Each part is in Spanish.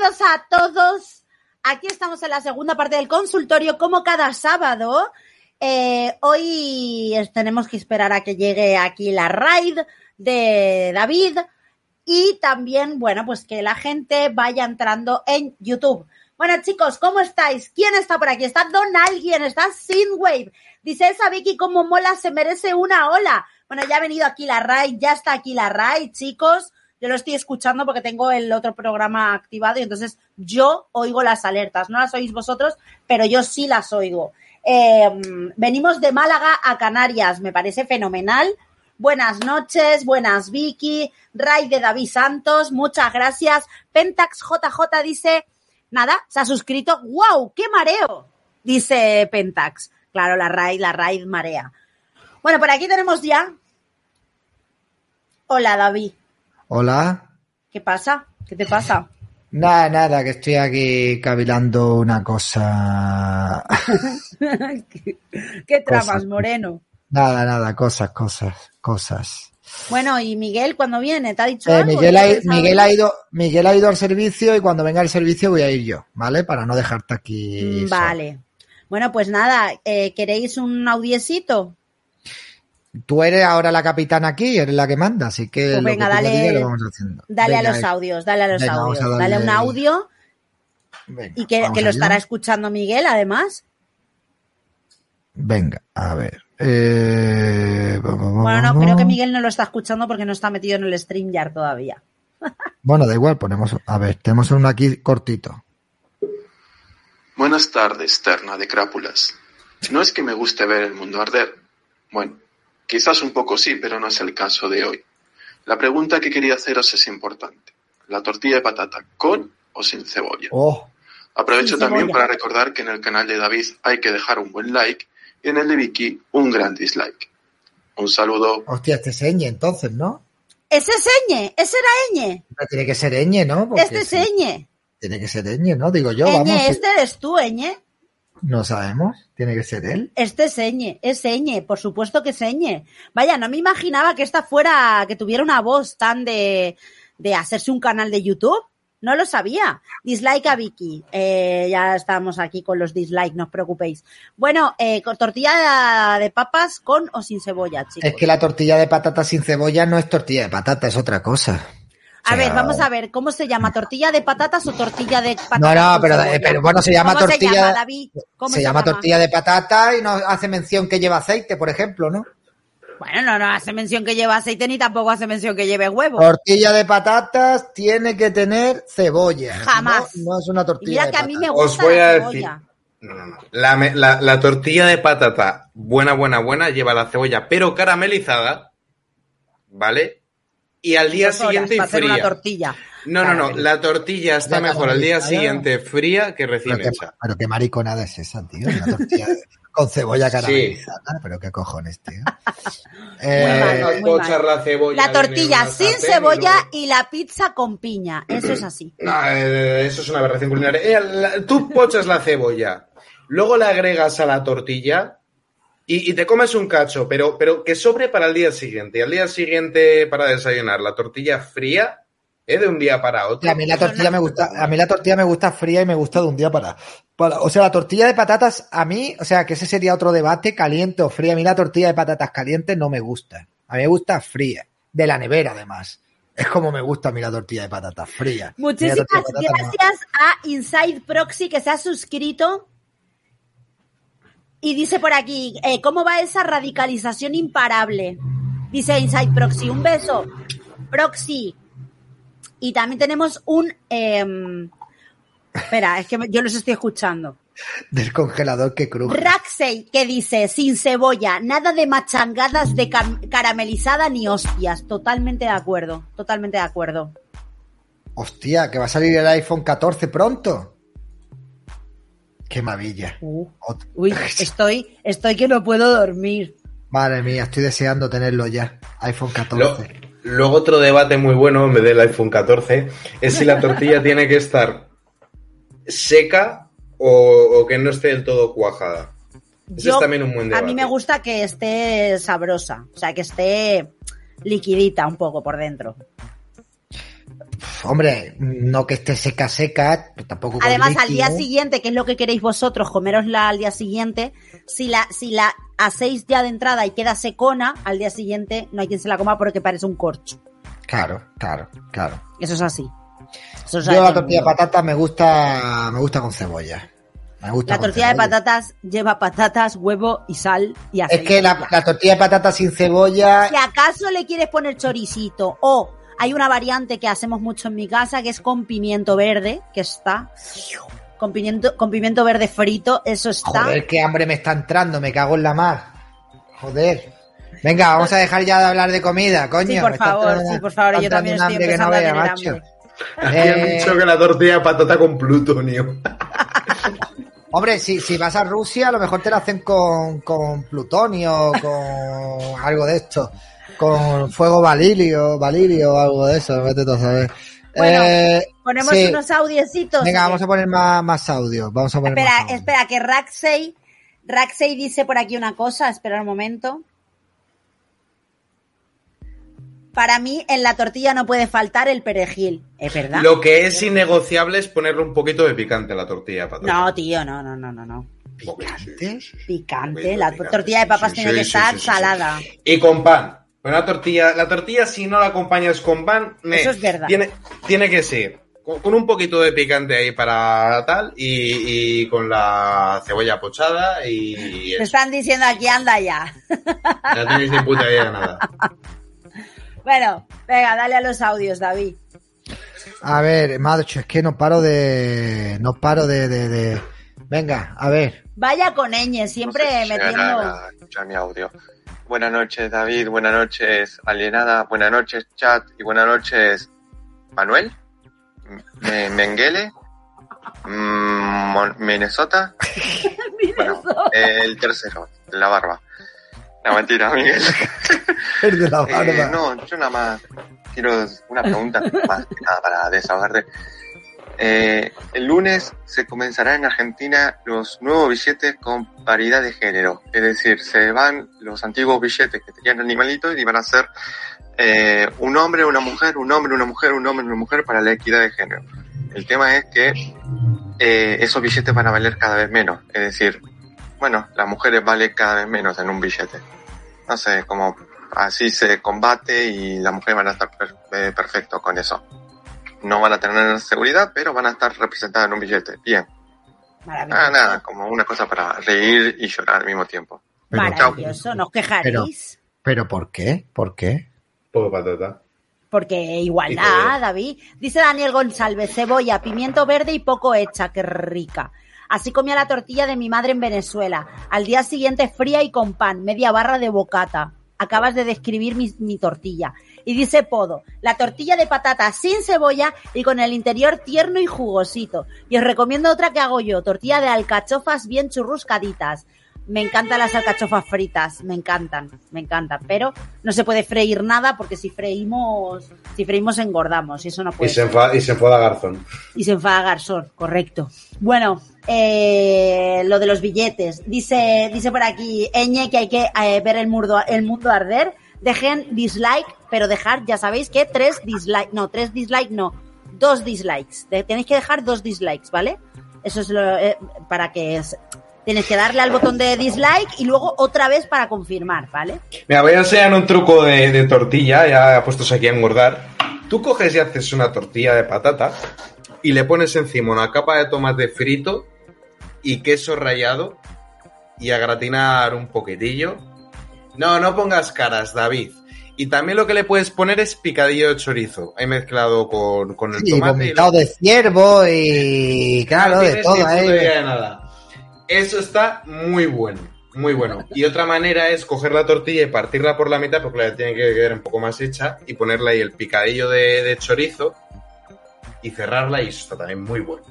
Bienvenidos a todos. Aquí estamos en la segunda parte del consultorio, como cada sábado. Eh, hoy tenemos que esperar a que llegue aquí la raid de David y también, bueno, pues que la gente vaya entrando en YouTube. Bueno, chicos, ¿cómo estáis? ¿Quién está por aquí? Está Don Alguien, está Synthwave. Dice esa Vicky, como mola, se merece una ola. Bueno, ya ha venido aquí la raid, ya está aquí la raid, chicos. Yo lo estoy escuchando porque tengo el otro programa activado y entonces yo oigo las alertas. No las oís vosotros, pero yo sí las oigo. Eh, venimos de Málaga a Canarias, me parece fenomenal. Buenas noches, buenas Vicky, Ray de David Santos, muchas gracias. Pentax JJ dice, nada, se ha suscrito. ¡Wow! ¡Qué mareo! Dice Pentax. Claro, la Ray, la Ray marea. Bueno, por aquí tenemos ya. Hola, David. Hola. ¿Qué pasa? ¿Qué te pasa? Nada, nada, que estoy aquí cavilando una cosa. ¿Qué, qué tramas. Moreno? Nada, nada, cosas, cosas, cosas. Bueno, ¿y Miguel cuando viene? ¿Te ha dicho Eh, algo? Miguel, ha, ido, Miguel ha ido al servicio y cuando venga al servicio voy a ir yo, ¿vale? Para no dejarte aquí. Mm, solo. Vale. Bueno, pues nada, eh, ¿queréis un audiecito? Tú eres ahora la capitana aquí, eres la que manda, así que Pues lo venga, que me dale- lo vamos haciendo. Dale Venga, a los eh, audios, dale a los venga, audios. a Dale un audio venga, y que, que lo estará escuchando Miguel, además. Venga, a ver. Eh, Bueno, no, creo que Miguel no lo está escuchando porque no está metido en el StreamYard todavía. Bueno, da igual, ponemos. A ver, tenemos uno aquí cortito. Buenas tardes, terna de crápulas. No es que me guste ver el mundo arder. Bueno, quizás un poco sí, pero no es el caso de hoy. La pregunta que quería haceros es importante. ¿La tortilla de patata con o sin cebolla? Oh, Aprovecho Sin también cebolla. para recordar que en el canal de David hay que dejar un buen like y en el de Vicky un gran dislike. Un saludo. hostia, este es ñ entonces, ¿no? Ese es ñ, ese era ñ. No, Tiene que ser ñ, ¿no? Porque Este es ñ. Tiene que ser ñ, ¿no? Digo yo, ñ, vamos. este eres tú, ñ. No sabemos. Tiene que ser él. Este es ñ, es por supuesto que es. Vaya, no me imaginaba que esta fuera, que tuviera una voz tan de, de hacerse un canal de YouTube. No lo sabía. Dislike a Vicky. Eh, ya estamos aquí con los dislikes, no os preocupéis. Bueno, eh, con tortilla de, de papas con o sin cebolla, chicos. Es que la tortilla de patata sin cebolla no es tortilla de patata, es otra cosa. A ver, vamos a ver, ¿cómo se llama? ¿Tortilla de patatas o tortilla de patatas? No, no, pero, pero bueno, se llama ¿Cómo tortilla. se llama, David? ¿Cómo se, llama tortilla de patata y no hace mención que lleva aceite, por ejemplo, ¿no? Bueno, no, no hace mención que lleva aceite ni tampoco hace mención que lleve huevo. Tortilla de patatas tiene que tener cebolla. Jamás. No, no es una Y tortilla mira de que a mí me gusta Os voy la a cebolla. No, no, no. La, la- la tortilla de patata, buena, buena, buena, lleva la cebolla, pero caramelizada, ¿vale? Y al día horas siguiente hacer una fría. tortilla. No, no, no, la tortilla está Ya mejor al día siguiente fría que recién Pero qué, hecha. pero qué mariconada es esa, tío. Una tortilla con cebolla caramelizada. Pero qué cojones, tío. Eh, Muy mal, No muy pochar mal. la cebolla. La tortilla sin y cebolla luego- y la pizza con piña. Eso es así. No, eh, eso es una aberración culinaria. Eh, la- tú pochas la cebolla, luego la agregas a la tortilla y, y te comes un cacho, pero, pero que sobre para el día siguiente. Y al día siguiente para desayunar, la tortilla fría, ¿eh? De un día para otro. a mí la tortilla me gusta, a mí la tortilla me gusta fría y me gusta de un día para, para- o sea, la tortilla de patatas a mí, o sea, que ese sería otro debate, caliente o fría. A mí la tortilla de patatas caliente no me gusta. A mí me gusta fría, de la nevera además. Es como me gusta a mí la tortilla de patatas fría. Muchísimas tortilla de patatas no. gracias a Inside Proxy que se ha suscrito. Y dice por aquí, eh, ¿cómo va esa radicalización imparable? Dice Inside Proxy, un beso. Proxy. Y también tenemos un... em, espera, es que yo los estoy escuchando. Del congelador que cruje. Raxey, que dice, sin cebolla, nada de machangadas de caramelizada ni hostias. Totalmente de acuerdo, totalmente de acuerdo. Hostia, que va a salir el iPhone 14 pronto. Qué maravilla. Ot- Uy, estoy, estoy que no puedo dormir. Madre mía, estoy deseando tenerlo ya. iPhone 14. Lo- luego otro debate muy bueno, en vez del iPhone 14, es si la tortilla tiene que estar seca o, o que no esté del todo cuajada. Ese Yo- es también un buen A debate. mí me gusta que esté sabrosa, o sea, que esté liquidita un poco por dentro. Hombre, no que esté seca, seca, pero tampoco Además, al día siguiente, que es lo que queréis vosotros, comerosla al día siguiente, si la, si la hacéis ya de entrada y queda secona, al día siguiente no hay quien se la coma porque parece un corcho. Claro, claro, clalo. Eso es así. Eso Yo la tortilla de patata me gusta, me gusta con cebolla. Me gusta La tortilla de patatas lleva patatas, huevo y sal y Es aceite. que la, la tortilla de patata sin cebolla, Si acaso le quieres poner choricito o hay una variante que hacemos mucho en mi casa que es con pimiento verde, que está con pimiento, con pimiento verde frito, eso está. joder, qué hambre me está entrando, me cago en la mar. Joder. Venga, vamos a dejar ya de hablar de comida, coño. sí, por favor, sí, por favor, yo también estoy que no a vea, tener macho. hambre. Eh, dicho que la tortilla de patata con plutonio. Hombre, si, si vas a Rusia, a lo mejor te la hacen con, con plutonio, con algo de esto. Con fuego valilio, valilio o algo de eso, vete tú a saber. Bueno, Eh, Ponemos sí. unos audiecitos. Venga, ¿o vamos a poner más, más audio. Vamos a poner Espera, más audio. espera, que Raxey, Raxey dice por aquí una cosa, espera un momento. Para mí, en la tortilla no puede faltar el perejil. ¿Es verdad? Lo que es innegociable es ponerle un poquito de picante a la tortilla patata. No, tío, no, no, no, no, no. ¿Picante? Picante. La Picante, tortilla de papas sí, tiene sí, que sí, estar sí, sí, sí. salada. Y con pan. Una tortilla, la tortilla si no la acompañas con pan, me- Eso es verdad. Tiene, tiene que ser con, con un poquito de picante ahí para tal y, y con la cebolla pochada y Te están diciendo aquí, anda ya. no tenéis ni puta idea de nada. Bueno, venga, dale a los audios, David. A ver, macho, es que no paro de. No paro de. de, de- Venga, a ver. Vaya con ñ, siempre No sé si metiendo. a escuchar mi audio. Buenas noches, David. Buenas noches, Alienada. Buenas noches, chat. Y buenas noches, Manuel. M- Menguele. Mm, Minnesota. Bueno, el tercero, la barba. La mentira, Miguel. El de la Eh, no, yo nada más quiero una pregunta más que nada para desahogarte. Eh, el lunes se comenzará en Argentina los nuevos billetes con paridad de género. Es decir, se van los antiguos billetes que tenían animalitos y van a ser eh, un hombre, una mujer, un hombre, una mujer, un hombre, una mujer para la equidad de género. El tema es que eh, esos billetes van a valer cada vez menos. Es decir, bueno, las mujeres valen cada vez menos en un billete. No sé, como Así se combate y las mujeres van a estar per- eh, perfecto con eso. No van a tener seguridad, pero van a estar representadas en un billete. Bien. Maravilloso. Ah, nada, como una cosa para reír y llorar al mismo tiempo. Pero, Maravilloso, ¿no os quejaréis? pero ¿por qué? ¿Por qué? Poco patata. Porque igualdad, David. Dice Daniel González, cebolla, pimiento verde y poco hecha, qué rica. Así comía la tortilla de mi madre en Venezuela. Al día siguiente fría y con pan, media barra de bocata. Acabas de describir mi, mi tortilla. Y dice Podo, la tortilla de patata sin cebolla y con el interior tierno y jugosito. Y os recomiendo otra que hago yo, tortilla de alcachofas bien churruscaditas. Me encantan las alcachofas fritas, me encantan, me encantan, pero no se puede freír nada porque si freímos, si freímos engordamos y eso no Y puede se, ser. enfada, y se enfada Garzón. Y se enfada Garzón, correcto. Bueno, eh, lo de los billetes. Dice, dice por aquí, Eñe, que hay que eh, ver el mundo, el mundo arder. Dejen dislike, pero dejar, ya sabéis que tres dislike, no, tres dislike, no, dos dislikes. Tenéis que dejar dos dislikes, ¿vale? Eso es lo, eh, para que es- tienes que darle al botón de dislike y luego otra vez para confirmar, ¿vale? Mira, voy a enseñar un truco de, de tortilla, ya puestos aquí a engordar. Tú coges y haces una tortilla de patata y le pones encima una capa de tomate frito y queso rallado y a gratinar un poquitillo. No, no pongas caras, David. Y también lo que le puedes poner es picadillo de chorizo, ahí mezclado con, con el tomate. y lo- de ciervo y claro, no de todo, puta ¿eh? de nada. Eso está muy bueno, muy bueno. Y otra manera es coger la tortilla y partirla por la mitad, porque la tiene que quedar un poco más hecha, y ponerle ahí el picadillo de, de chorizo y cerrarla, y eso está también muy bueno.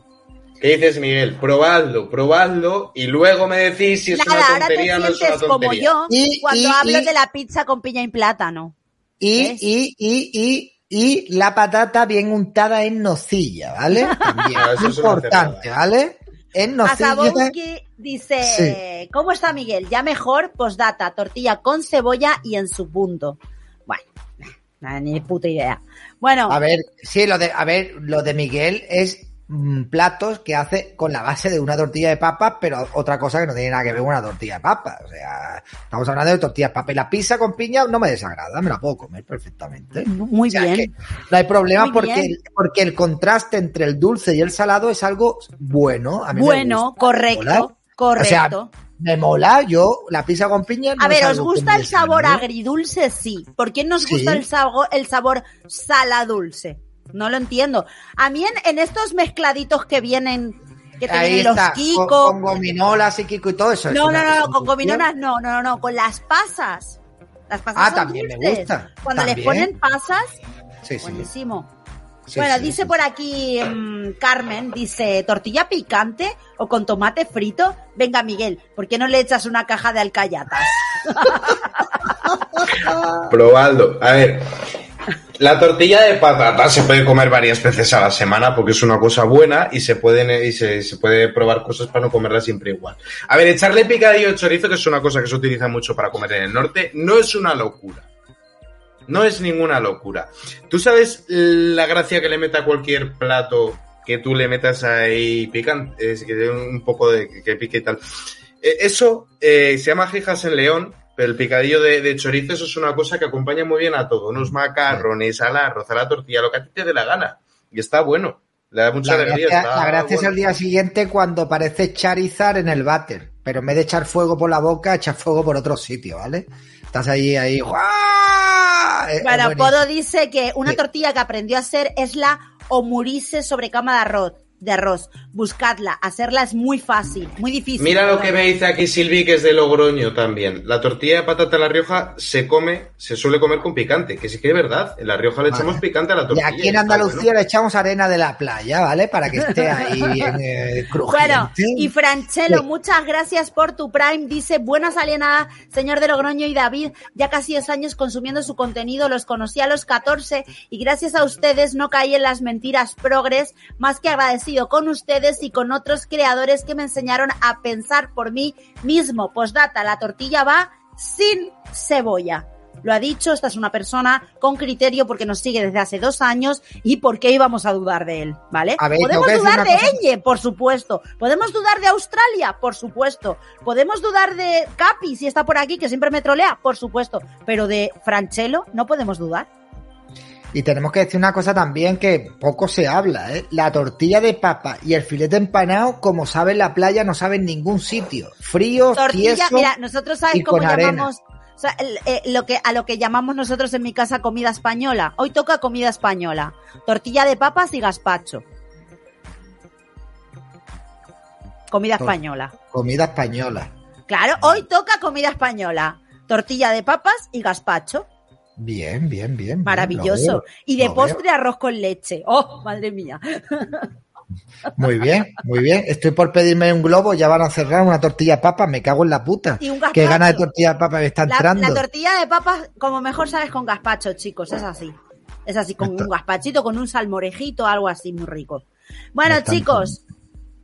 ¿Qué dices, Miguel? Probadlo, probadlo, y luego me decís si es Nada, una tontería o no es una sientes como tontería. yo Y- cuando y- hablo y- de la pizza con piña y plátano. Y, y, y, y, y la patata bien untada en nocilla, ¿vale? También, Ah, eso es importante. ¿vale? En nocilla. Dice, Sí. ¿cómo está Miguel? Ya mejor, postdata, tortilla con cebolla y en su punto. Bueno, nada, ni puta idea. Bueno, A ver, sí, lo de, a ver, lo de Miguel es platos que hace con la base de una tortilla de papas, pero otra cosa que no tiene nada que ver con una tortilla de papas. O sea, estamos hablando de tortillas de papas. Y la pizza con piña no me desagrada, me la puedo comer perfectamente. muy O sea, bien. no hay problema Muy porque, porque el contraste entre el dulce y el salado es algo bueno. A mí me Bueno, gusta. correcto, Mola. correcto. O sea, me mola, yo la pizza con piña. no a ver, ¿os gusta me el sabor agridulce? Sí. ¿Por qué nos Sí. gusta el sabor, el sabor saladulce? No lo entiendo. A mí en, en estos mezcladitos que vienen, que te Ahí vienen los está, Kiko, con, con gominolas y Kiko y todo eso. es No, no, no, no, con gominonas no, no, no, no, con las pasas. Las pasas Ah, son también me gusta, Cuando les también. ponen pasas, Sí, sí. buenísimo. Sí, bueno, sí, dice sí. por aquí mm, Carmen, dice, tortilla picante o con tomate frito. Venga, Miguel, ¿por qué no le echas una caja de alcayatas? Probadlo. A ver, la tortilla de patata se puede comer varias veces a la semana porque es una cosa buena y se pueden y se, se puede probar cosas para no comerla siempre igual. A ver, echarle picadillo de chorizo, que es una cosa que se utiliza mucho para comer en el norte, no es una locura. No es ninguna locura. ¿Tú sabes la gracia que le mete a cualquier plato que tú le metas ahí picante? Es que dé un poco de que, que pique y tal. Eh, Eso eh, se llama jijas en león, pero el picadillo de, de chorizo eso es una cosa que acompaña muy bien a todo. Unos macarrones, al arroz, a la tortilla, lo que a ti te dé la gana. Y está bueno. Le da mucha La alegría. gracia, está la gracia es el día siguiente cuando parece Charizard en el váter. Pero en vez de echar fuego por la boca, echas fuego por otro sitio, ¿vale? Estás ahí, ahí. ¡guau! Es Bueno. Podo dice que una tortilla que aprendió a hacer es la omurise sobre cama de arroz. De arroz. Buscadla. Hacerla es muy fácil, muy difícil. Mira lo que me dice aquí Silvi, que es de Logroño también. La tortilla de patata en La Rioja se come, se suele comer con picante, que sí que es verdad. En La Rioja le Vale. echamos picante a la Y tortilla. aquí en Andalucía bueno. le echamos arena de la playa, ¿vale? Para que esté ahí bien eh, crujiente. Bueno, y Franchelo, Sí. muchas gracias por tu Prime. Dice, buenas alienadas, señor de Logroño y David. Ya casi 10 años consumiendo su contenido, los conocí a los 14 y gracias a ustedes no caí en las mentiras progres, más que agradecido con ustedes y con otros creadores que me enseñaron a pensar por mí mismo. Postdata, la tortilla va sin cebolla. lo ha dicho, esta es una persona con criterio porque nos sigue desde hace dos años y por qué íbamos a dudar de él, ¿vale? Ver, Podemos dudar de Eñe, por supuesto. Podemos dudar de Australia, por supuesto. Podemos dudar de Capi, si está por aquí, que siempre me trolea, por supuesto. Pero de Franchelo no podemos dudar. Y tenemos que decir una cosa también que poco se habla, ¿eh? La tortilla de papa y el filete empanado, como sabe en la playa, no sabe en ningún sitio. Frío, Tortilla, tieso mira, nosotros sabes y cómo llamamos o sea, el- eh, lo que a lo que llamamos nosotros en mi casa comida española. Hoy toca comida española. Tortilla de papas y gazpacho. Comida Tor- española. Comida española. Claro, hoy toca comida española. Tortilla de papas y gazpacho. Bien, bien, bien. Maravilloso. veo. Y de postre arroz con leche. Oh, madre mía. Muy bien, muy bien. Estoy por pedirme un globo, ya van a cerrar una tortilla de papa, me cago en la puta. Y un Qué gana de tortilla de papa me está entrando. la tortilla de papas, como mejor sabes, con gazpacho, chicos, es así. Es así, con Esto- un gazpachito, con un salmorejito, algo así muy rico. Bueno, chicos,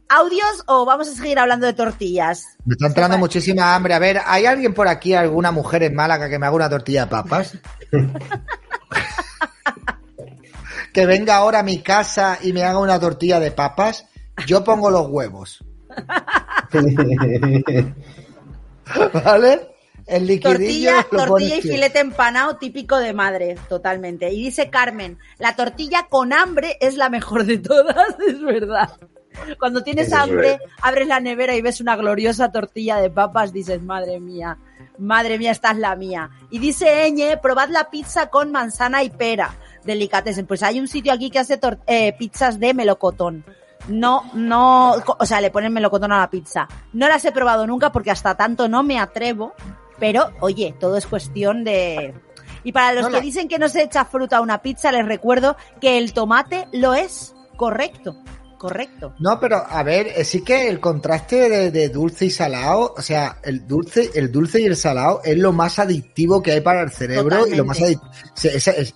¿audios o vamos a seguir hablando de tortillas? Me está entrando muchísima hambre. A ver, ¿hay alguien por aquí, alguna mujer en Málaga que me haga una tortilla de papas? que venga ahora a mi casa y me haga una tortilla de papas. Yo pongo los huevos. ¿Vale? El liquidillo Tortilla, lo tortilla y filete empanado típico de madre, totalmente. Y dice Carmen, la tortilla con hambre es la mejor de todas, es verdad. Cuando tienes Eso hambre, abres la nevera y ves una gloriosa tortilla de papas, dices, madre mía, madre mía, esta es la mía. Y dice Eñe, probad la pizza con manzana y pera, delicatessen. Pues hay un sitio aquí que hace eh, pizzas de melocotón. No, no, o sea, le ponen melocotón a la pizza. No las he probado nunca porque hasta tanto no me atrevo, pero oye, todo es cuestión de... Y para los No, que la- dicen que no se echa fruta a una pizza, les recuerdo que el tomate lo es. Correcto, correcto. No, pero a ver, eh, sí que el contraste de, de dulce y salado, o sea, el dulce, el dulce y el salado es lo más adictivo que hay para el cerebro y lo más adictivo.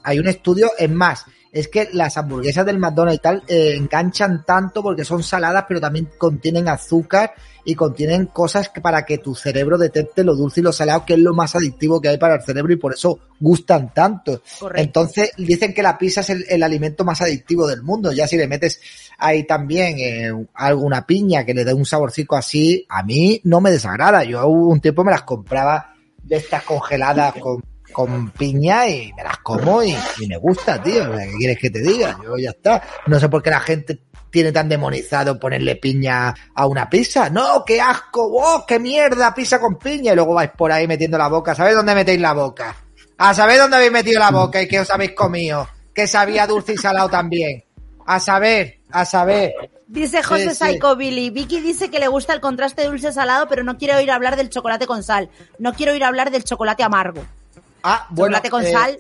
hay un estudio, es más, es que las hamburguesas del McDonald's y tal eh, enganchan tanto porque son saladas, pero también contienen azúcar y contienen cosas que para que tu cerebro detecte lo dulce y lo salado, que es lo más adictivo que hay para el cerebro y por eso gustan tanto. Correcto. Entonces dicen que la pizza es el, el alimento más adictivo del mundo. Ya si le metes ahí también eh, alguna piña que le dé un saborcito así, a mí no me desagrada. Yo un tiempo me las compraba de estas congeladas con, con piña y me las como y, y me gusta, tío. ¿Qué quieres que te diga? Yo ya está. No sé por qué la gente tiene tan demonizado ponerle piña a una pizza. No, qué asco, oh, qué mierda, pizza con piña. Y luego vais por ahí metiendo la boca. ¿Sabéis dónde metéis la boca? A saber dónde habéis metido la boca y qué os habéis comido. Que sabía dulce y salado también. A saber, a saber. Dice José Sí, sí. Psycho Billy. Vicky dice que le gusta el contraste dulce-salado, pero no quiere oír hablar del chocolate con sal. No quiere oír hablar del chocolate amargo. Ah, bueno. chocolate con eh, sal.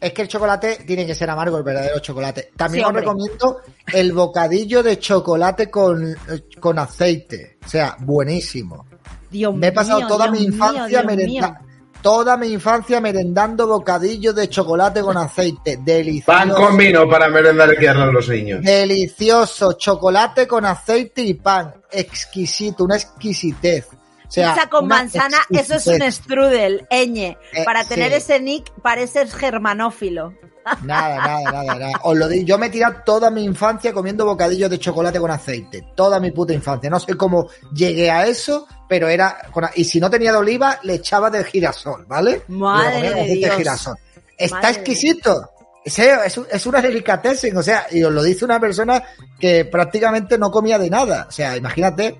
Es que el chocolate tiene que ser amargo, el verdadero chocolate. También Sí, os recomiendo el bocadillo de chocolate con, eh, con aceite. O sea, buenísimo. Dios Me he pasado mío, toda Dios mi infancia Dios merenda- mío. toda mi infancia merendando bocadillos de chocolate con aceite. Delicioso. Pan con vino para merendar y quedarnos los niños. Delicioso, chocolate con aceite y pan. Exquisito, una exquisitez. O sea, Pizza con manzana, eso es un strudel, ñ. Eh, Para tener sí. ese nick, pareces germanófilo. Nada, nada, nada, nada. Os lo digo, yo me he tirado toda mi infancia comiendo bocadillos de chocolate con aceite. Toda mi puta infancia. No sé cómo llegué a eso, pero era con, y si no tenía de oliva, le echaba de girasol, ¿vale? Madre de Dios. girasol. Está Madre exquisito. Es, es, es una delicatessen, o sea, y os lo dice una persona que prácticamente no comía de nada. O sea, imagínate.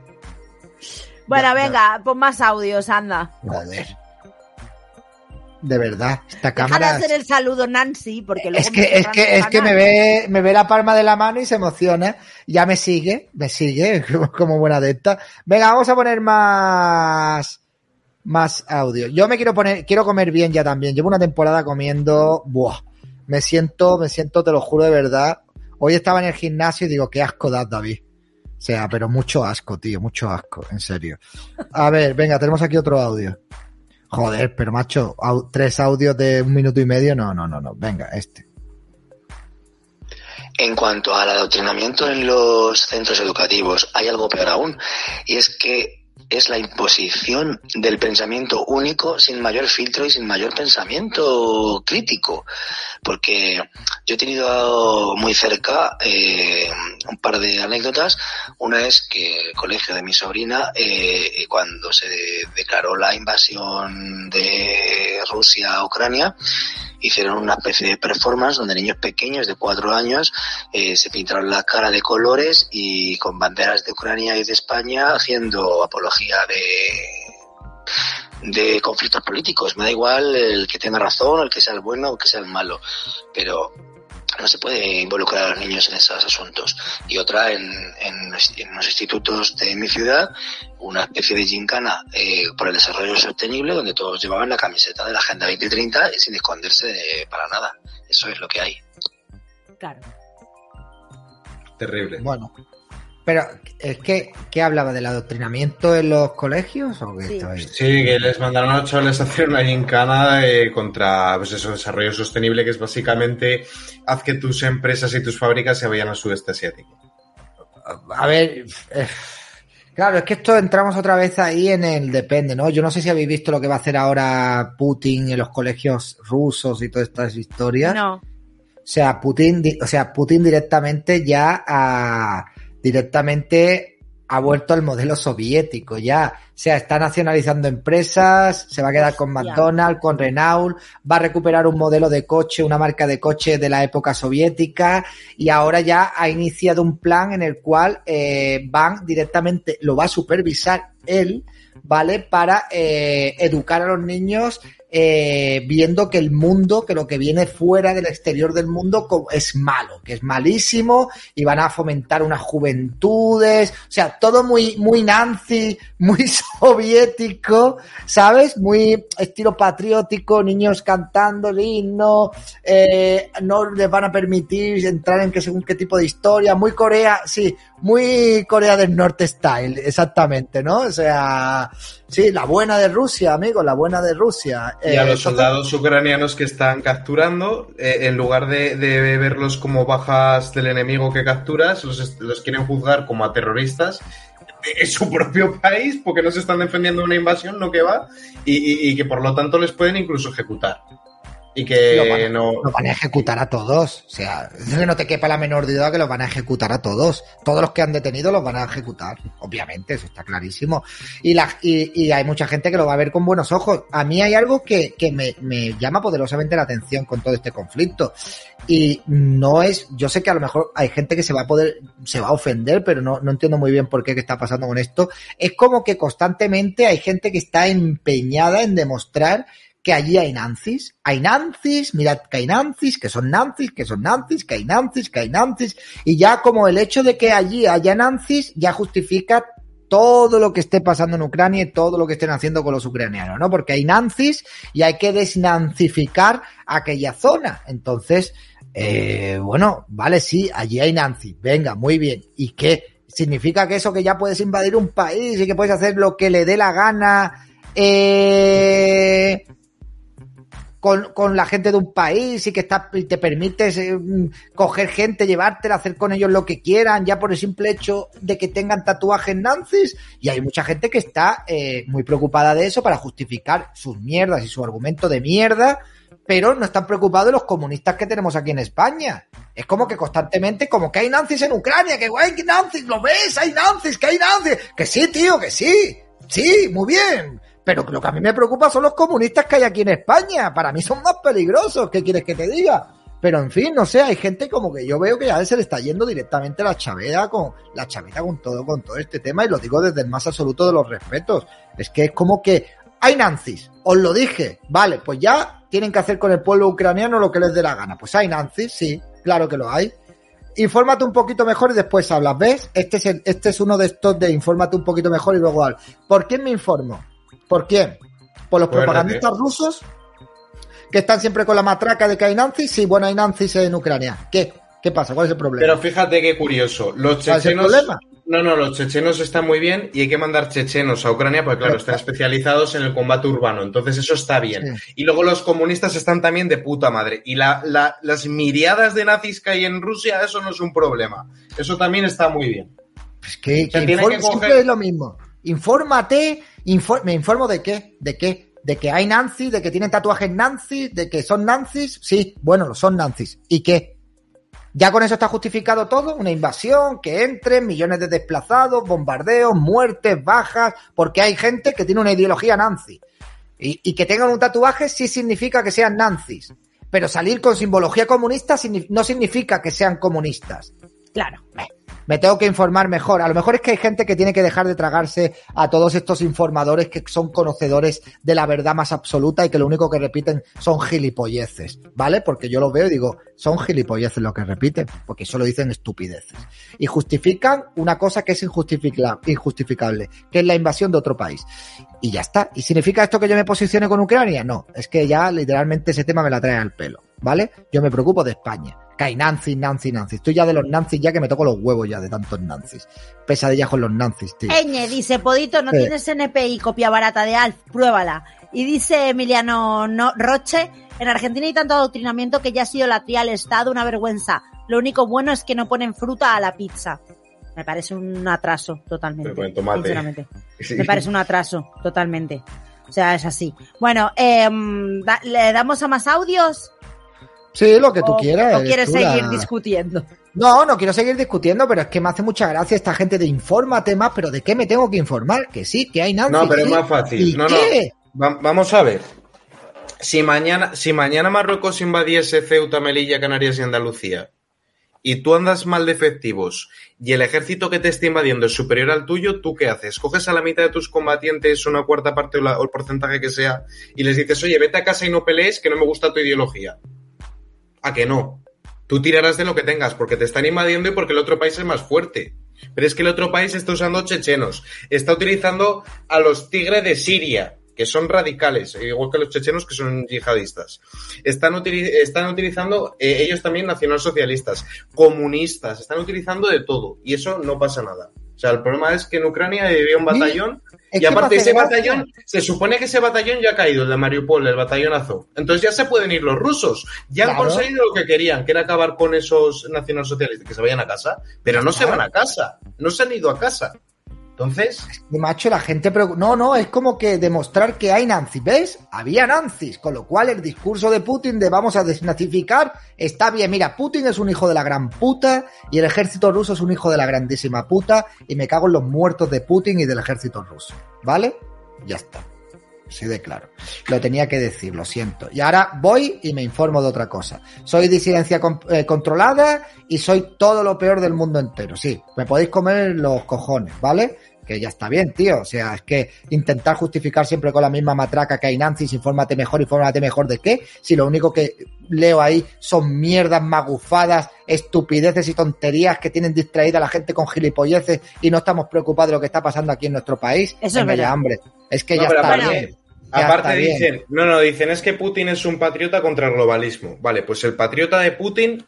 Bueno, Ya, ya. venga, pon más audios, anda. Joder. De verdad, esta Deja de cámara. hacer el saludo, Nancy, porque luego Es que, me es que, es que me ve, me ve la palma de la mano y se emociona. Ya me sigue, me sigue, como- como buena de esta. Venga, vamos a poner más, más audio. Yo me quiero poner, quiero comer bien ya también. Llevo una temporada comiendo, buah. Me siento, me siento, te lo juro de verdad. Hoy estaba en el gimnasio y digo, qué asco das, David. Sea, pero mucho asco, tío, mucho asco, en serio. A ver, venga, tenemos aquí otro audio. Joder, pero macho, tres audios de un minuto y medio, no, no, no, no. Venga, este. En cuanto al adoctrinamiento en los centros educativos, hay algo peor aún, y es que es la imposición del pensamiento único sin mayor filtro y sin mayor pensamiento crítico. Porque yo he tenido muy cerca eh, un par de anécdotas. Una es que el colegio de mi sobrina, eh, cuando se declaró la invasión de Rusia a Ucrania, hicieron una especie de performance donde niños pequeños de cuatro años eh, se pintaron la cara de colores y con banderas de Ucrania y de España haciendo apología de de conflictos políticos. Me da igual el que tenga razón, el que sea el bueno o el que sea el malo, pero no se puede involucrar a los niños en esos asuntos. Y otra, en, en, los institutos de mi ciudad, una especie de gincana eh, por el desarrollo sostenible, donde todos llevaban la camiseta de la Agenda 2030 y sin esconderse para nada. Eso es lo que hay. Claro. Terrible. Bueno, pero es que, ¿qué hablaba? ¿Del adoctrinamiento en los colegios? ¿o qué Sí. Sí, que les mandaron a los chavales a hacer una gincana eh, contra pues eso, desarrollo sostenible, que es básicamente haz que tus empresas y tus fábricas se vayan al sudeste asiático. A ver, eh, claro, es que esto entramos otra vez ahí en el depende, ¿no? Yo no sé si habéis visto lo que va a hacer ahora Putin en los colegios rusos y todas estas historias. No. O sea, Putin, o sea, Putin directamente ya ha, directamente ha vuelto al modelo soviético ya. O sea, está nacionalizando empresas, se va a quedar con. McDonald's, con Renault, va a recuperar un modelo de coche, una marca de coche de la época soviética y ahora ya ha iniciado un plan en el cual eh, van directamente, lo va a supervisar él, ¿vale? Para eh, educar a los niños eh, viendo que el mundo, que lo que viene fuera del exterior del mundo es malo, que es malísimo y van a fomentar unas juventudes, o sea, todo muy, muy Nancy, muy soviético, ¿sabes? Muy estilo patriótico, niños cantando el himno, eh, no les van a permitir entrar en que según qué tipo de historia, muy Corea, sí, muy Corea del Norte style, exactamente, ¿no? O sea, sí, la buena de Rusia, amigo, la buena de Rusia. Y a Eh, los soldados ucranianos que están capturando, eh, en lugar de, de verlos como bajas del enemigo que capturas, los, quieren juzgar como a terroristas en su propio país porque no se están defendiendo de una invasión, no que va, y, y- y que por lo tanto les pueden incluso ejecutar. Y Lo que van, no... lo van a ejecutar a todos. O sea, es que no te quepa la menor duda que los van a ejecutar a todos. Todos los que han detenido los van a ejecutar. Obviamente, eso está clarísimo. Y, la, y, y hay mucha gente que lo va a ver con buenos ojos. A mí hay algo que, que me, me llama poderosamente la atención con todo este conflicto. Y no es, yo sé que a lo mejor hay gente que se va a poder, se va a ofender, pero no, no entiendo muy bien por qué qué está pasando con esto. Es como que constantemente hay gente que está empeñada en demostrar que allí hay nancis, hay nancis, mirad que hay nancis, que son nancis, que son nancis, que hay nancis, que hay nancis, y ya como el hecho de que allí haya nancis ya justifica todo lo que esté pasando en Ucrania y todo lo que estén haciendo con los ucranianos, ¿no? Porque hay nazis y hay que desnazificar aquella zona. Entonces, eh, bueno, vale, sí, allí hay nazis, venga, muy bien. ¿Y qué? ¿Significa que eso que ya puedes invadir un país y que puedes hacer lo que le dé la gana? Eh, con, con la gente de un país y que está, y te permites eh, mm, coger gente, llevártela, hacer con ellos lo que quieran, ya por el simple hecho de que tengan tatuajes nazis. Y hay mucha gente que está eh, muy preocupada de eso para justificar sus mierdas y su argumento de mierda, pero no están preocupados los comunistas que tenemos aquí en España. Es como que constantemente, como que hay nazis en Ucrania, que hay nazis, ¿lo ves? Hay nazis, que hay nazis. Que sí, tío, que sí. Sí, muy bien. Pero lo que a mí me preocupa son los comunistas que hay aquí en España. Para mí son más peligrosos. ¿Qué quieres que te diga? Pero en fin, no sé, hay gente como que yo veo que ya se le está yendo directamente la chaveta con la chaveta con todo, con todo este tema, y lo digo desde el más absoluto de los respetos. Es que es como que hay nazis, os lo dije, vale, pues ya tienen que hacer con el pueblo ucraniano lo que les dé la gana. Pues hay nazis, sí, claro que lo hay. Infórmate un poquito mejor y después hablas, ¿ves? Este es, el- este es uno de estos de infórmate un poquito mejor y luego hablas. ¿Por quién me informo? ¿Por quién? ¿Por los Pues, propagandistas rusos? Que están siempre con la matraca de que hay nazis. Sí, bueno, hay nazis en Ucrania. ¿Qué? ¿Qué pasa? ¿Cuál es el problema? Pero fíjate qué curioso. Los ¿Cuál es el chechenos. problema? No, no, los chechenos están muy bien y hay que mandar chechenos a Ucrania porque, claro, están especializados en el combate urbano. Entonces, eso está bien. Y luego los comunistas están también de puta madre. Y la, la- las miriadas de nazis que hay en Rusia, eso no es un problema. Eso también está muy bien. Es que, que informe- que coger- siempre es lo mismo. Infórmate, infor- me informo de qué, de qué, de que hay nazis, de que tienen tatuajes nazis, de que son nazis, sí, bueno, son nazis. ¿Y qué? Ya con eso está justificado todo, una invasión, que entren, millones de desplazados, bombardeos, muertes, bajas, porque hay gente que tiene una ideología nazi. Y, y que tengan un tatuaje sí significa que sean nazis. Pero salir con simbología comunista no significa que sean comunistas. Claro. Me tengo que informar mejor. A lo mejor es que hay gente que tiene que dejar de tragarse a todos estos informadores que son conocedores de la verdad más absoluta y que lo único que repiten son gilipolleces, ¿vale? Porque yo lo veo y digo, son gilipolleces lo que repiten, porque solo dicen estupideces. Y justifican una cosa que es injustifica- injustificable, que es la invasión de otro país. Y ya está. ¿Y significa esto que yo me posicione con Ucrania? No, es que ya literalmente ese tema me la trae al pelo, ¿vale? Yo me preocupo de España. Hay Nancy, Nancy, Nancy. Estoy ya de los Nancy ya que me toco los huevos ya de tantos Nancy's. Pesadillas con los Nancy's, tío. Eñe dice, Podito, no Sí. tienes NPI, copia barata de Alf, pruébala. Y dice Emiliano no, Roche, en Argentina hay tanto adoctrinamiento que ya ha sido la tría al Estado una vergüenza. Lo único bueno es que no ponen fruta a la pizza. Me parece un atraso, totalmente. Ponen tomate. Sinceramente. Sí. Me parece un atraso, totalmente. O sea, es así. Bueno, em, ¿le damos a más audios? Sí, lo que tú ¿O- quieras. ¿O eres quieres seguir discutiendo? No, no quiero seguir discutiendo, pero es que me hace mucha gracia esta gente de infórmate más, pero ¿de qué me tengo que informar? Que sí, que hay Nancy. No, pero es más fácil. ¿Y No, no. qué? Va- vamos a ver. Si mañana, si mañana Marruecos invadiese Ceuta, Melilla, Canarias y Andalucía, y tú andas mal de efectivos, y el ejército que te está invadiendo es superior al tuyo, ¿tú qué haces? Coges a la mitad de tus combatientes, una cuarta parte o, la- o el porcentaje que sea, y les dices, oye, vete a casa y no pelees, que no me gusta tu ideología. ¿A que no? Tú tirarás de lo que tengas, porque te están invadiendo y porque el otro país es más fuerte. Pero es que el otro país está usando chechenos, está utilizando a los tigres de Siria, que son radicales, igual que los chechenos que son yihadistas. Están, están utilizando eh, ellos también nacionalsocialistas, comunistas, están utilizando de todo y eso no pasa nada. O sea, el problema es que en Ucrania había un batallón y aparte ese gracia. batallón, se supone que ese batallón ya ha caído, el de Mariupol, el batallón Azov. Entonces ya se pueden ir los rusos. Ya han conseguido lo que querían, que era acabar con esos nacionalsocialistas, que se vayan a casa. Pero no se van a casa, no se han ido a casa. Entonces, Y macho, la gente. No, no, es como que demostrar que hay Nancy. ¿Ves? Había Nancy's. Con lo cual, el discurso de Putin de vamos a desnazificar está bien. Mira, Putin es un hijo de la gran puta y el ejército ruso es un hijo de la grandísima puta. Y me cago en los muertos de Putin y del ejército ruso. ¿Vale? Ya está. Sí, de claro. Lo tenía que decir, lo siento. Y ahora voy y me informo de otra cosa. Soy disidencia con- eh, controlada y soy todo lo peor del mundo entero. Sí, me podéis comer los cojones, ¿vale? Que ya está bien, tío. O sea, es que intentar justificar siempre con la misma matraca que hay Nancy's, infórmate mejor, infórmate mejor de qué, si lo único que leo ahí son mierdas magufadas, estupideces y tonterías que tienen distraída a la gente con gilipolleces y no estamos preocupados de lo que está pasando aquí en nuestro país. Eso es verdad. ya, hombre. Es que No, ya está bien. Ya Aparte bien. dicen, no, no, dicen es que Putin es un patriota contra el globalismo. Vale, pues el patriota de Putin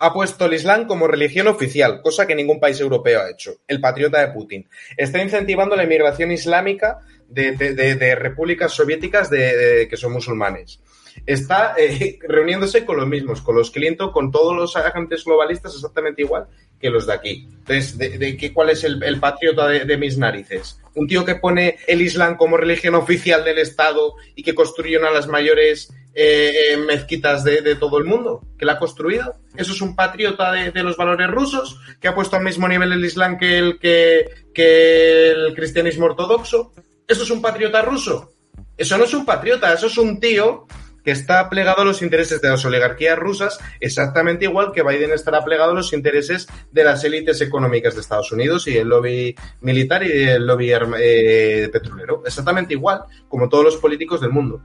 ha puesto el Islam como religión oficial, cosa que ningún país europeo ha hecho. El patriota de Putin. Está incentivando la inmigración islámica de, de- de- de repúblicas soviéticas que son musulmanes. Está eh, reuniéndose con los mismos, con los Clinton, con todos los agentes globalistas exactamente igual que los de aquí. Entonces, ¿de, de ¿cuál es el, patriota de, mis narices? Un tío que pone el Islam como religión oficial del Estado y que construye una de las mayores eh, eh, mezquitas de, todo el mundo, que la ha construido. Eso es un patriota de, los valores rusos, que ha puesto al mismo nivel el Islam que el, que el cristianismo ortodoxo. Eso es un patriota ruso. Eso no es un patriota, eso es un tío que está plegado a los intereses de las oligarquías rusas, exactamente igual que Biden estará plegado a los intereses de las élites económicas de Estados Unidos y el lobby militar y el lobby eh, petrolero. Exactamente igual, como todos los políticos del mundo.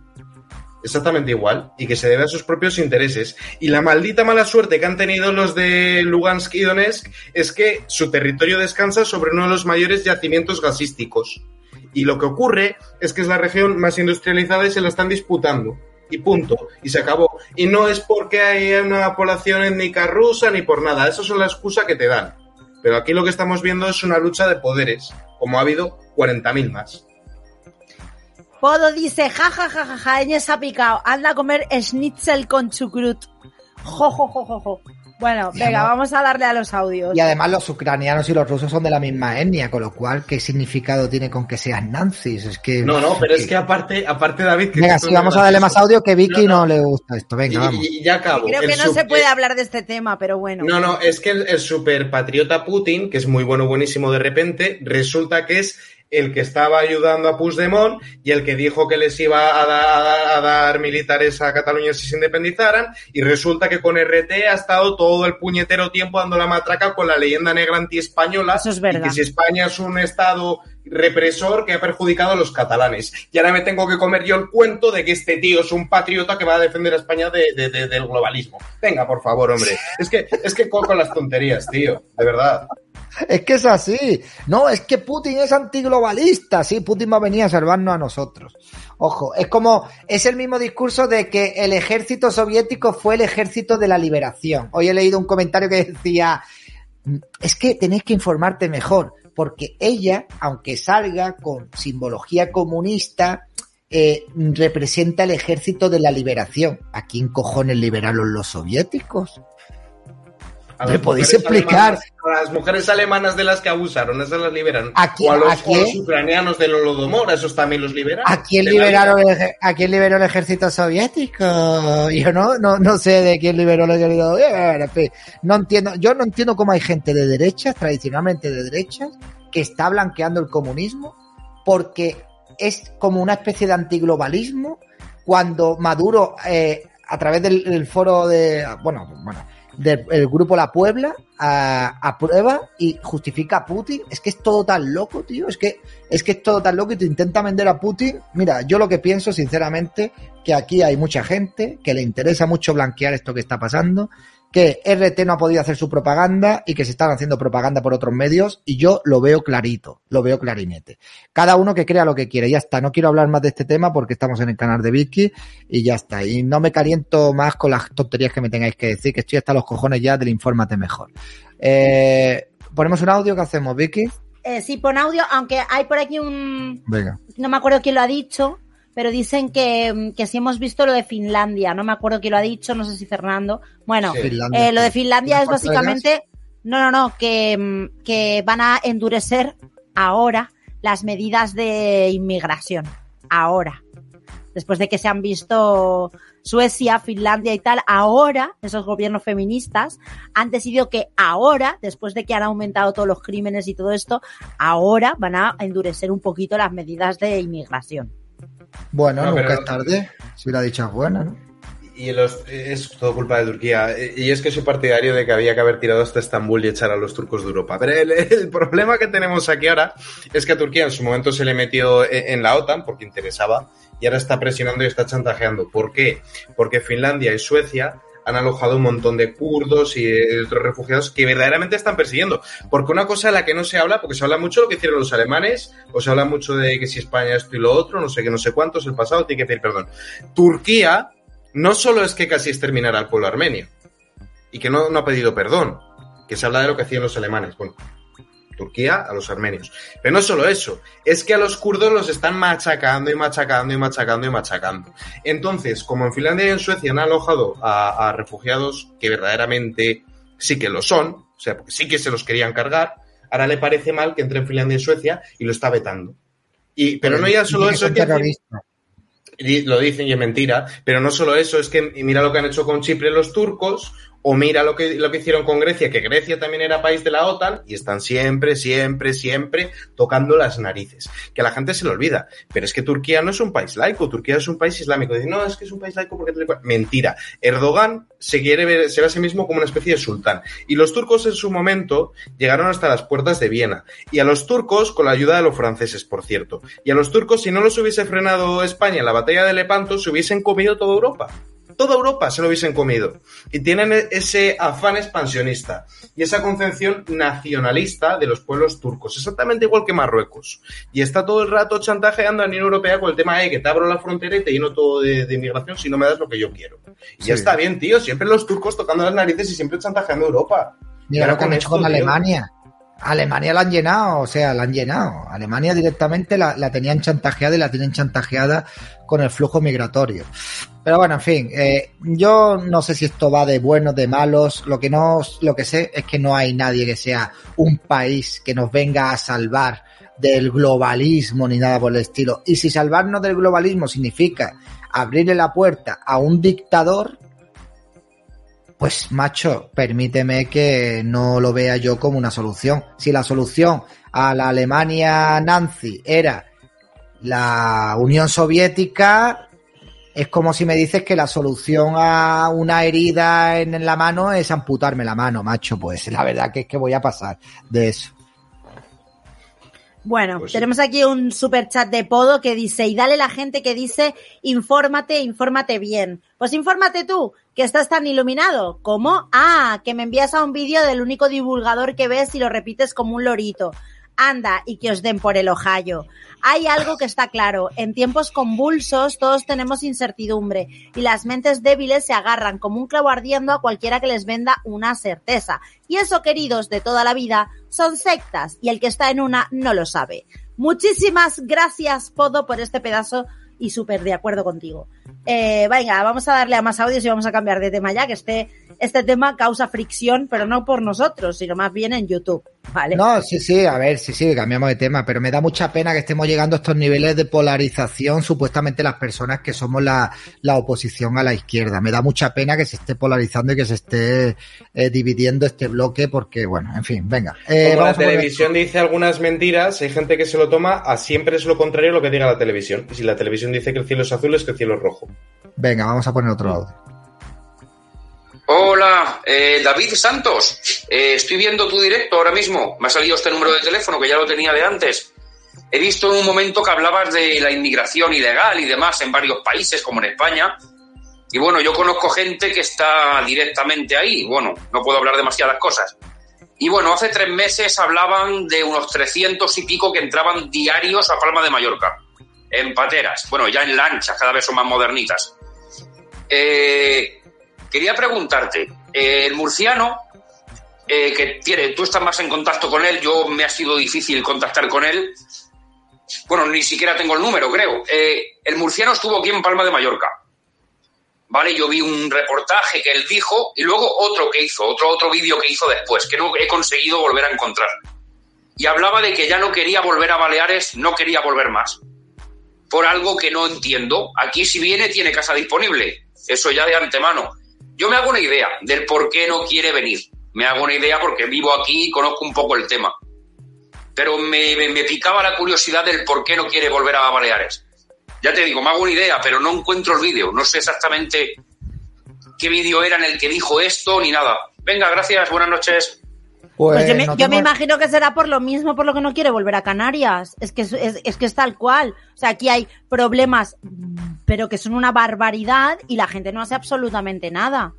Exactamente igual, y que se debe a sus propios intereses. Y la maldita mala suerte que han tenido los de Lugansk y Donetsk es que su territorio descansa sobre uno de los mayores yacimientos gasísticos. Y lo que ocurre es que es la región más industrializada y se la están disputando. Y punto. Y se acabó. Y no es porque hay una población étnica rusa ni por nada. Eso es la excusa que te dan. Pero aquí lo que estamos viendo es una lucha de poderes, como ha habido 40.000 más. Podo dice, ja, ja, ja, ja, ja, se ha picado. Anda a comer schnitzel con chucrut. Jo, jo, jo, jo, jo. Bueno, Ya venga, no. vamos a darle a los audios. Y además los ucranianos y los rusos son de la misma etnia, con lo cual, ¿qué significado tiene con que sean nazis? Es que... No, no, pero es que aparte, aparte David... Que Venga, sí, vamos a darle más audio que Vicky No, no, no. le gusta esto. Venga, Y, vamos. y- ya acabo. Creo El que no se puede hablar de este tema, pero bueno. No, no, es que el, el superpatriota Putin, que es muy bueno, buenísimo de repente, resulta que es el que estaba ayudando a Puigdemont y el que dijo que les iba a, da- a da- a dar militares a Cataluña si se independizaran y resulta que con RT ha estado todo el puñetero tiempo dando la matraca con la leyenda negra antiespañola Eso es y verdad. que si España es un estado represor que ha perjudicado a los catalanes. Y ahora me tengo que comer yo el cuento de que este tío es un patriota que va a defender a España de- de- de- del globalismo. Venga, por favor, hombre. Es que, es que con las tonterías, tío, de verdad. Es que es así. No, es que Putin es antiglobalista. Sí, Putin va a venir a salvarnos a nosotros. Ojo, es como, es el mismo discurso de que el ejército soviético fue el ejército de la liberación. Hoy he leído un comentario que decía, es que tenéis que informarte mejor, porque ella, aunque salga con simbología comunista, eh, representa el ejército de la liberación. ¿A quién cojones liberaron los soviéticos? A ¿Me podéis explicar? alemanas- a las mujeres alemanas de las que abusaron, esas las liberan. ¿A quién- o, a los, a quién? los ucranianos del Holodomor, esos también los liberan. ¿A quién liberaron el, a quién liberó el ejército soviético? Yo no, no, no sé de quién liberó el ejército soviético. No entiendo, yo no entiendo cómo hay gente de derechas, tradicionalmente de derechas, que está blanqueando el comunismo porque es como una especie de antiglobalismo cuando Maduro, eh, a través del, foro de, bueno, bueno, del el grupo La Puebla, a- aprueba y justifica a Putin. Es que es todo tan loco, tío. Es que, es que es todo tan loco y te intenta vender a Putin. Mira, yo lo que pienso, sinceramente, que aquí hay mucha gente que le interesa mucho blanquear esto que está pasando, que RT no ha podido hacer su propaganda y que se están haciendo propaganda por otros medios y yo lo veo clarito, lo veo clarinete. Cada uno que crea lo que quiere, ya está. No quiero hablar más de este tema porque estamos en el canal de Vicky y ya está. Y no me caliento más con las tonterías que me tengáis que decir, que estoy hasta los cojones ya del infórmate mejor. Eh, Ponemos un audio que hacemos, Vicky. Eh, sí, pon audio, aunque hay por aquí un... Venga. No me acuerdo quién lo ha dicho, pero dicen que, que sí hemos visto lo de Finlandia. No me acuerdo quién lo ha dicho, no sé si Fernando. Bueno, Sí. Eh, lo de Finlandia es ¿Tienes cuarto de básicamente... No, no, no, que, que van a endurecer ahora las medidas de inmigración. Ahora. Después de que se han visto Suecia, Finlandia y tal, ahora esos gobiernos feministas han decidido que ahora, después de que han aumentado todos los crímenes y todo esto, ahora van a endurecer un poquito las medidas de inmigración. Bueno, No, nunca pero- es tarde. Si la dicha es buena, ¿no? Y los, es todo culpa de Turquía. Y es que soy partidario de que había que haber tirado hasta Estambul y echar a los turcos de Europa. Pero el, el problema que tenemos aquí ahora es que a Turquía en su momento se le metió en, en la OTAN porque interesaba y ahora está presionando y está chantajeando. ¿Por qué? Porque Finlandia y Suecia han alojado un montón de kurdos y eh, otros refugiados que verdaderamente están persiguiendo. Porque una cosa de la que no se habla, porque se habla mucho de lo que hicieron los alemanes, o se habla mucho de que si España esto y lo otro, no sé qué, no sé cuántos, el pasado tiene que pedir perdón. Turquía no solo es que casi exterminara al pueblo armenio y que no, no ha pedido perdón, que se habla de lo que hacían los alemanes. Bueno, Turquía a los armenios. Pero no solo eso, es que a los kurdos los están machacando y machacando y machacando y machacando. Entonces, como en Finlandia y en Suecia han alojado a, a refugiados que verdaderamente sí que lo son, o sea, porque sí que se los querían cargar, ahora le parece mal que entre en Finlandia y Suecia y lo está vetando. Y, pero no ya solo eso, es que lo dicen y es mentira, pero no solo eso, es que mira lo que han hecho con Chipre los turcos, o mira lo que, lo que hicieron con Grecia, que Grecia también era país de la OTAN, y están siempre, siempre, siempre tocando las narices. Que a la gente se le olvida. Pero es que Turquía no es un país laico, Turquía es un país islámico. Dicen, no, es que es un país laico porque... Mentira. Erdogan se quiere ver, se ve a sí mismo como una especie de sultán. Y los turcos en su momento llegaron hasta las puertas de Viena. Y a los turcos, con la ayuda de los franceses, por cierto. Y a los turcos, si no los hubiese frenado España en la batalla de Lepanto, se hubiesen comido toda Europa. Toda Europa se lo hubiesen comido. Y tienen e- ese afán expansionista y esa concepción nacionalista de los pueblos turcos, exactamente igual que Marruecos. Y está todo el rato chantajeando a la Unión Europea con el tema de que te abro la frontera y te lleno todo de, de inmigración si no me das lo que yo quiero. Y ya está bien, tío. Siempre los turcos tocando las narices y siempre chantajeando a Europa. Mira lo que han con hecho esto, con tío. Alemania. Alemania la han llenado, o sea, la han llenado. Alemania directamente la, la tenían chantajeada y la tienen chantajeada con el flujo migratorio. Pero bueno, en fin, eh, yo no sé si esto va de buenos, de malos. Lo que no, lo que sé es que no hay nadie que sea un país que nos venga a salvar del globalismo ni nada por el estilo. Y si salvarnos del globalismo significa abrirle la puerta a un dictador, pues macho, permíteme que no lo vea yo como una solución. Si la solución a la Alemania nazi era la Unión Soviética, es como si me dices que la solución a una herida en la mano es amputarme la mano, macho. Pues la verdad que es que voy a pasar de eso. Bueno, Pues sí. tenemos aquí un super chat de Podo que dice, y dale la gente que dice, infórmate, infórmate bien. Pues infórmate tú, que estás tan iluminado. ¿Cómo? Ah, que me envías a un vídeo del único divulgador que ves y lo repites como un lorito. Anda, y que os den por el ojallo. Hay algo que está claro. En tiempos convulsos todos tenemos incertidumbre y las mentes débiles se agarran como un clavo ardiendo a cualquiera que les venda una certeza. Y eso, queridos de toda la vida, son sectas y el que está en una no lo sabe. Muchísimas gracias, Podo, por este pedazo y súper de acuerdo contigo. Eh, venga, vamos a darle a más audios y vamos a cambiar de tema ya, que este, este tema causa fricción, pero no por nosotros, sino más bien en YouTube. ¿Vale? No, sí, sí, a ver, sí, sí, cambiamos de tema, pero me da mucha pena que estemos llegando a estos niveles de polarización, supuestamente las personas que somos la, la oposición a la izquierda. Me da mucha pena que se esté polarizando y que se esté eh, dividiendo este bloque, porque, bueno, en fin, venga. Eh, Como la vamos televisión dice algunas mentiras, hay gente que se lo toma a siempre es lo contrario a lo que diga la televisión. Si la televisión dice que el cielo es azul, es que el cielo es rojo. Venga, vamos a poner otro audio. Hola, eh, David Santos. Eh, estoy viendo tu directo ahora mismo. Me ha salido este número de teléfono que ya lo tenía de antes. He visto en un momento que hablabas de la inmigración ilegal y demás en varios países, como en España. Y bueno, yo conozco gente que está directamente ahí. Bueno, no puedo hablar demasiadas cosas. Y bueno, hace tres meses hablaban de unos 300 y pico que entraban diarios a Palma de Mallorca. En pateras. Bueno, ya en lanchas, cada vez son más modernitas. Eh, quería preguntarte, el murciano, eh, que tiene, tú estás más en contacto con él, yo me ha sido difícil contactar con él. Bueno, ni siquiera tengo el número, creo. Eh, el murciano estuvo aquí en Palma de Mallorca. ¿Vale? Yo vi un reportaje que él dijo y luego otro que hizo, otro, otro vídeo que hizo después, que no he conseguido volver a encontrar. Y hablaba de que ya no quería volver a Baleares, no quería volver más. Por algo que no entiendo. Aquí si viene tiene casa disponible. Eso ya de antemano. Yo me hago una idea del por qué no quiere venir. Me hago una idea porque vivo aquí y conozco un poco el tema. Pero me, me- picaba la curiosidad del por qué no quiere volver a Baleares. Ya te digo, me hago una idea, pero no encuentro el vídeo. No sé exactamente qué vídeo era en el que dijo esto ni nada. Venga, gracias, buenas noches. Pues, Pues yo, me, no yo me imagino que será por lo mismo, por lo que no quiere volver a Canarias. Es que es, es- es que es tal cual. O sea, aquí hay problemas, pero que son una barbaridad y la gente no hace absolutamente nada.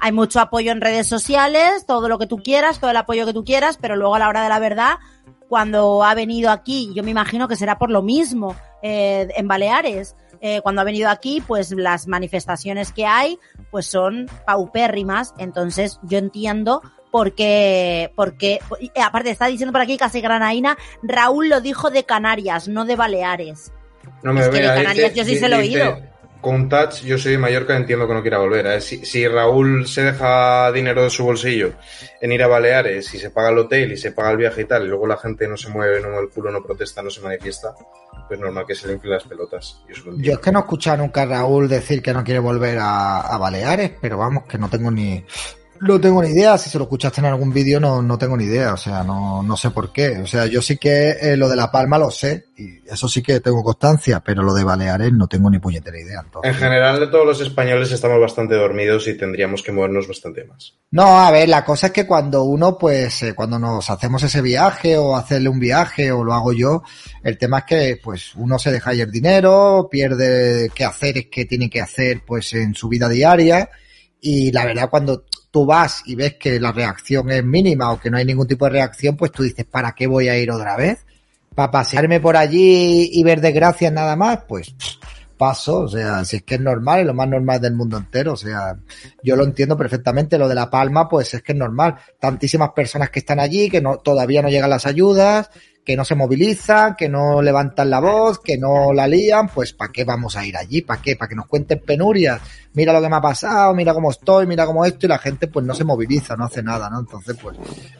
Hay mucho apoyo en redes sociales, todo lo que tú quieras, todo el apoyo que tú quieras, pero luego a la hora de la verdad, cuando ha venido aquí, yo me imagino que será por lo mismo eh, en Baleares. eh, cuando ha venido aquí, pues las manifestaciones que hay, pues son paupérrimas. Entonces, yo entiendo por qué, porque, y aparte está diciendo por aquí casi granaína, Raúl lo dijo de Canarias, no de Baleares. No me Es que de Canarias yo sí se lo he oído. Con Touch, yo soy de Mallorca, entiendo que no quiera volver. ¿eh? Si, si Raúl se deja dinero de su bolsillo en ir a Baleares y se paga el hotel y se paga el viaje y tal, y luego la gente no se mueve, no mueve el culo, no protesta, no se manifiesta, pues normal que se le inflen las pelotas. Yo, Yo es que no he escuchado nunca a Raúl decir que no quiere volver a, a Baleares, pero vamos, que no tengo ni no tengo ni idea. Si se lo escuchaste en algún vídeo, no, no tengo ni idea. O sea, no, no sé por qué. O sea, yo sí que eh, lo de La Palma lo sé y eso sí que tengo constancia, pero lo de Baleares no tengo ni puñetera idea. entonces. En general, de todos los españoles estamos bastante dormidos y tendríamos que movernos bastante más. No, a ver, la cosa es que cuando uno, pues, eh, cuando nos hacemos ese viaje o hacerle un viaje o lo hago yo, el tema es que, pues, uno se deja ir dinero, pierde qué hacer es que tiene que hacer, pues, en su vida diaria y la verdad cuando tú vas y ves que la reacción es mínima o que no hay ningún tipo de reacción, pues tú dices, ¿para qué voy a ir otra vez? ¿Para pasearme por allí y ver desgracias nada más? Pues, paso, o sea, si es que es normal, es lo más normal del mundo entero, o sea, yo lo entiendo perfectamente, lo de La Palma, pues es que es normal, tantísimas personas que están allí, que no, todavía no llegan las ayudas, que no se movilizan, que no levantan la voz, que no la lían, pues ¿para qué vamos a ir allí? ¿Para qué? ¿Para que nos cuenten penurias? Mira lo que me ha pasado, mira cómo estoy, mira cómo esto, y la gente pues no se moviliza, no hace nada, ¿no? Entonces, pues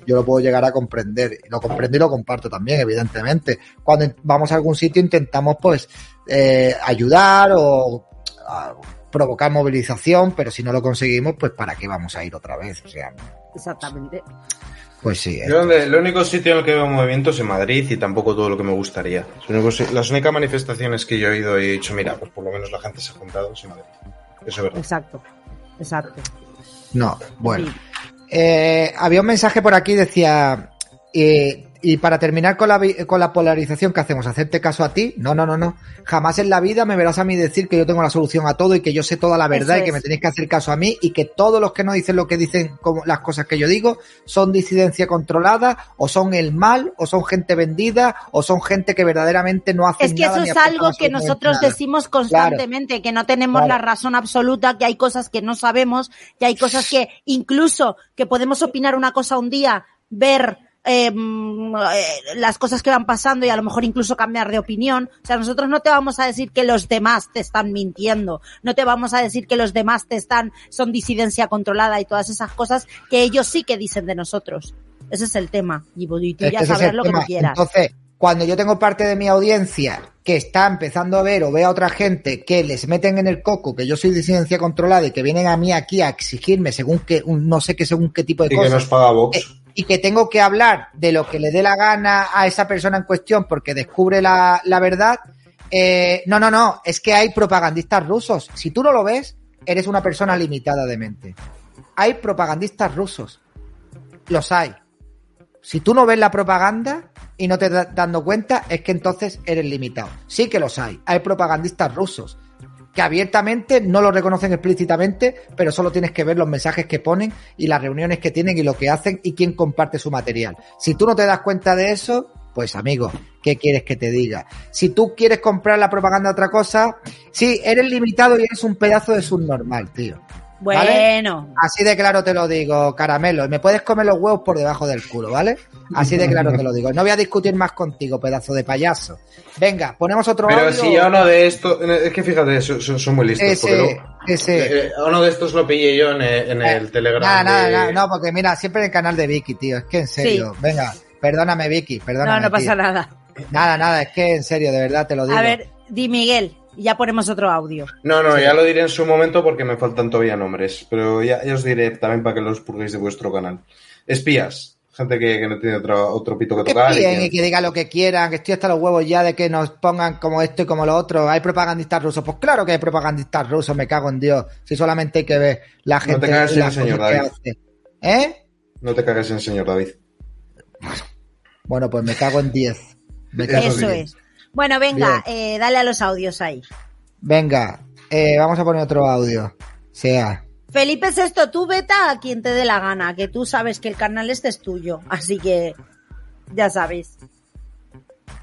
yo lo puedo llegar a comprender, lo comprendo y lo comparto también, evidentemente. Cuando vamos a algún sitio intentamos pues eh, ayudar o provocar movilización, pero si no lo conseguimos, pues ¿para qué vamos a ir otra vez? O sea, Exactamente. Pues sí. Yo donde- el único sitio en el que veo movimientos es en Madrid y tampoco todo lo que me gustaría. Las únicas manifestaciones que yo he ido y he dicho, mira, pues por lo menos la gente se ha juntado es en Madrid. Eso es verdad. Exacto. Exacto. No, bueno. Sí. Eh, había un mensaje por aquí, decía, eh, y para terminar con la, con la polarización que hacemos, hacerte caso a ti, no, no, no, no. Jamás en la vida me verás a mí decir que yo tengo la solución a todo y que yo sé toda la verdad Eso y que es. me tenéis que hacer caso a mí y que todos los que no dicen lo que dicen, como las cosas que yo digo, son disidencia controlada o son el mal o son gente vendida o son gente que verdaderamente no hace Es que nada eso es algo que nosotros nada. decimos constantemente, que no tenemos Claro. la razón absoluta, que hay cosas que no sabemos, que hay cosas que incluso que podemos opinar una cosa un día, ver eh, mm, eh, las cosas que van pasando y a lo mejor incluso cambiar de opinión. O sea, nosotros no te vamos a decir que los demás te están mintiendo, no te vamos a decir que los demás te están, son disidencia controlada y todas esas cosas que ellos sí que dicen de nosotros. Ese es el tema. Y, y tú Es ya el lo que tú quieras. Entonces, cuando yo tengo parte de mi audiencia que está empezando a ver o ve a otra gente que les meten en el coco, que yo soy disidencia controlada y que vienen a mí aquí a exigirme según que, un, no sé qué, según qué tipo de Y que cosas. nos paga Vox. eh, y que tengo que hablar de lo que le dé la gana a esa persona en cuestión porque descubre la, la verdad. eh, no, no, no, es que hay propagandistas rusos. Si tú no lo ves, eres una persona limitada de mente. Hay propagandistas rusos. Los hay. Si tú no ves la propaganda y no te das dando cuenta, es que entonces eres limitado. Sí que los hay. Hay propagandistas rusos que abiertamente no lo reconocen explícitamente, pero solo tienes que ver los mensajes que ponen y las reuniones que tienen y lo que hacen y quién comparte su material. Si tú no te das cuenta de eso, pues amigo, ¿qué quieres que te diga? Si tú quieres comprar la propaganda otra cosa, sí, eres limitado y eres un pedazo de subnormal, tío. ¿Vale? Bueno, Así de claro te lo digo, caramelo. Me puedes comer los huevos por debajo del culo, ¿vale? Así de claro te lo digo. No voy a discutir más contigo, pedazo de payaso. Venga, ponemos otro Pero audio. si yo uno de estos, es que fíjate, son, muy listos. porque Ese, luego- ese. eh, uno de estos lo pillé yo en el, Eh, Telegram. Nada, nada, de- nada, no, porque mira, siempre en el canal de Vicky, tío. Es que en serio, venga, perdóname, Vicky, perdóname. no, no pasa tío. nada. Nada, nada, es que en serio, de verdad te lo digo. A ver, di Miguel, y ya ponemos otro audio. No, no, ya lo diré en su momento porque me faltan todavía nombres. Pero ya, ya os diré también para que los purguéis de vuestro canal. Espías. Gente que, que no tiene otro, otro pito que que tocar. y que- y que digan lo que quieran, que estoy hasta los huevos ya de que nos pongan como esto y como lo otro. Hay propagandistas rusos. Pues claro que hay propagandistas rusos, me cago en Dios. Si solamente hay que ver la te gente cagas en las el señor David. ¿Eh? No te cagues en señor David. Bueno, pues me cago en 10. Me cago en Eso 10. es. Bueno, venga, eh, dale a los audios ahí. Venga, eh, vamos a poner otro audio. Sea. Felipe Sexto, tú veta a quien te dé la gana, que tú sabes que el canal este es tuyo, así que ya sabéis.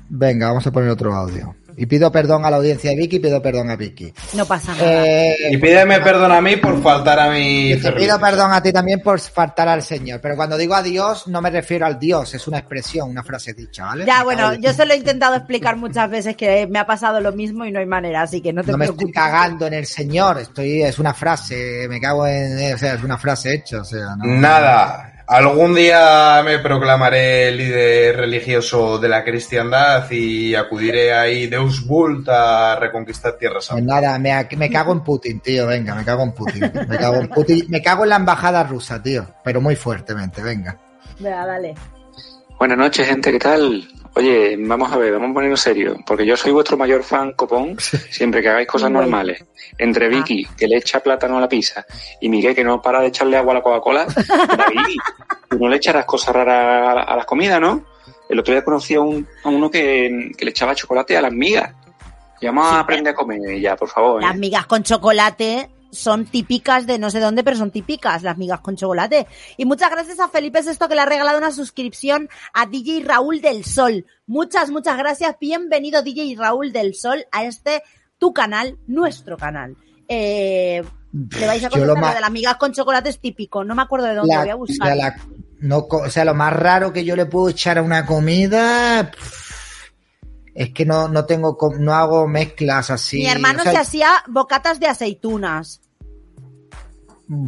Venga, vamos a poner otro audio. Y pido perdón a la audiencia de Vicky, pido perdón a Vicky. No pasa nada. Eh, Y pídeme perdón a mí por faltar a mi. Y te pido perdón a ti también por faltar al Señor. Pero cuando digo adiós, no me refiero al Dios, es una expresión, una frase dicha, ¿vale? ya, Me bueno, yo se lo he intentado explicar muchas veces que me ha pasado lo mismo y no hay manera, así que no te No me estoy cagando en el Señor, estoy, es una frase, me cago en, o sea, es una frase hecha, o sea, no. Nada. Algún día me proclamaré líder religioso de la cristiandad y acudiré ahí Deus Vult a reconquistar Tierra Pues Santa. nada, me, me cago en Putin, tío, venga, me cago en Putin. Me cago en Putin, me cago en la embajada rusa, tío, pero muy fuertemente, venga. Venga, dale. Buenas noches, gente, ¿qué tal? Oye, vamos a ver, vamos a ponernos serio, porque yo soy vuestro mayor fan, copón, siempre que hagáis cosas normales. Entre Vicky, que le echa plátano a la pizza, y Miguel, que no para de echarle agua a la Coca-Cola, David, tú no le echarás cosas raras a, la- a las comidas, ¿no? El otro día conocí a, un, a uno que, que le echaba chocolate a las migas. Y vamos Sí, a aprender a comer ya, por favor. ¿eh? Las migas con chocolate son típicas de no sé dónde, pero son típicas las migas con chocolate. Y muchas gracias a Felipe Sexto que le ha regalado una suscripción a DJ Raúl del Sol. Muchas, muchas gracias. Bienvenido DJ Raúl del Sol a este tu canal, nuestro canal. Eh, le vais a Yo lo de las migas con chocolate es típico, no me acuerdo de dónde, La- voy a buscar. la- no, o sea, lo más raro que yo le puedo echar a una comida pff, es que no, no tengo, no hago mezclas así. Mi hermano o sea, se hacía bocatas de aceitunas.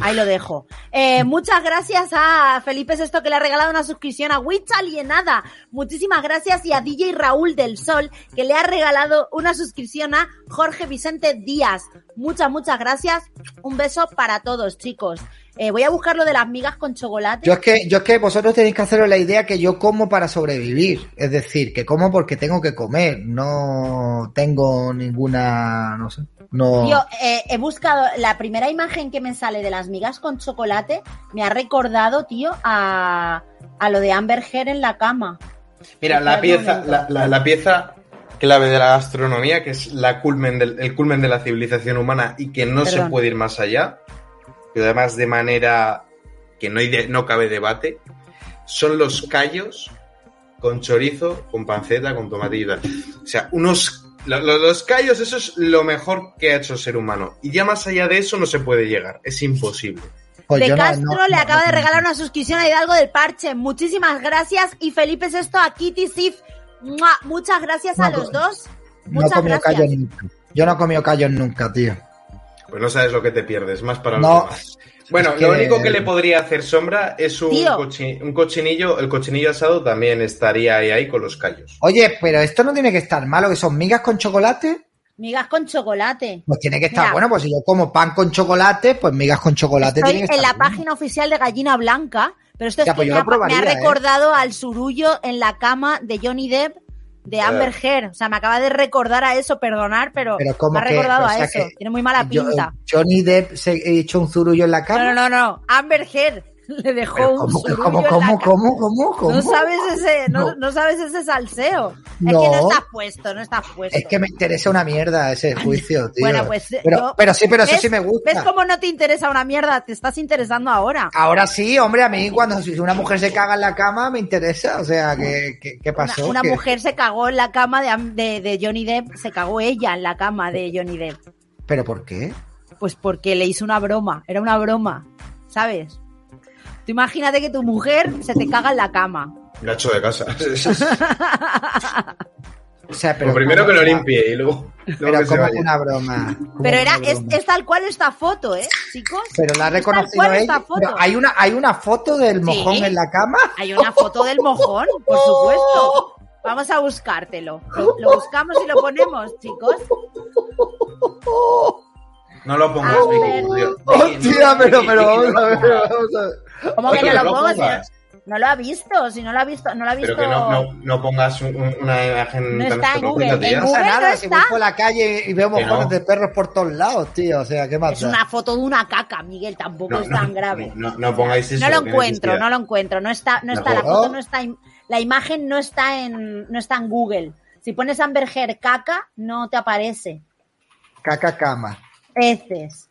Ahí lo dejo. Eh, muchas gracias a Felipe Sesto que le ha regalado una suscripción a Witch Alienada. Muchísimas gracias y a DJ Raúl del Sol que le ha regalado una suscripción a Jorge Vicente Díaz. Muchas, muchas gracias. Un beso para todos, chicos. Eh, voy a buscar lo de las migas con chocolate. Yo es que, yo es que vosotros tenéis que haceros la idea que yo como para sobrevivir. Es decir, que como porque tengo que comer. No tengo ninguna, no sé. No. Yo eh, he buscado la primera imagen que me sale de las migas con chocolate, me ha recordado, tío, a, a lo de Amber Heard en la cama. Mira, la pieza, la, la- la pieza clave de la gastronomía, que es la culmen del, el culmen de la civilización humana y que no se puede ir más allá, y además de manera que no, hay de- no cabe debate, son los callos con chorizo, con panceta, con tomate y tal. O sea, unos... lo- lo- Los callos, eso es lo mejor que ha hecho el ser humano. Y ya más allá de eso no se puede llegar. Es imposible. Pues de no- Castro no- le no- acaba no de regalar una suscripción a Hidalgo del Parche. Muchísimas gracias. Y Felipe Sexto a Kitty Sif. Muchas gracias a No, los dos. No he Muchas comido gracias. callos nunca. Yo no he comido callos nunca, tío. Pues no sabes lo que te pierdes, más para No. los demás. Bueno, Es que- lo único que le podría hacer sombra es un, cochi- un cochinillo. El cochinillo asado también estaría ahí, ahí con los callos. Oye, pero esto no tiene que estar malo, que son migas con chocolate. Migas con chocolate. Pues tiene que estar Mira. bueno, pues si yo como pan con chocolate, pues migas con chocolate Estoy tiene que en la página oficial de Gallina Blanca, pero esto es Ya, que pues yo me, me ha ¿eh? recordado al surullo en la cama de Johnny Depp de Amber Heard. O sea, me acaba de recordar a eso, perdonar, pero, me ha que- recordado o a eso. que Tiene muy mala Yo- pinta. Johnny Depp se ha hecho un zurullo en la cama. No, no, no, no. Amber Heard le dejó Pero un ¿Cómo, cómo, en cómo, cómo, cómo, cómo? No sabes ese, no, No. no sabes ese salseo. Es No. que no estás puesto, no estás puesto. Es que me interesa una mierda ese juicio, tío. Bueno, pues, pero, yo- pero sí, pero eso sí me gusta. ¿Ves cómo no te interesa una mierda? Te estás interesando ahora. Ahora sí, hombre, a mí cuando si una mujer se caga en la cama me interesa. O sea, ¿qué, qué, pasó? una ¿Qué- mujer se cagó en la cama de, Am- de, de Johnny Depp, se cagó ella en la cama de Johnny Depp. ¿Pero por qué? Pues porque le hizo una broma, era una broma, ¿sabes? Tú imagínate que tu mujer se te caga en la cama. Gacho de casa. O sea, pero Lo primero ¿cómo que lo limpie y luego, luego Pero que se como vaya. una broma. ¿Cómo Pero era, es, tal cual esta foto, ¿eh, chicos? Pero la ha Es tal reconocido cual ella. esta foto. Pero hay una, hay una foto del mojón Sí. en la cama. Hay una foto del mojón, por supuesto. Vamos a buscártelo. Lo, lo buscamos y lo ponemos, chicos. No lo pongas, Vicky. Hostia, pero, pero vamos a ver, vamos a ver. ¿Cómo Oye, que no lo lo pongo? Si no, pongas. no lo ha visto, si no lo ha visto, no lo ha visto. Pero que no, no, no pongas un- un- una imagen No tan está en Google, en No pasa Google nada, no si voy está. por la calle y mojones no. de perros por todos lados, tío. O sea, ¿qué más Es da? una foto de una caca, Miguel, tampoco No, es no, tan grave. No, pongáis eso. No lo encuentro, no lo encuentro, no está, no está, la foto no está, en- la imagen no está en, no está en Google. Si pones Amber Heard caca, no te aparece. Caca cama. Heces.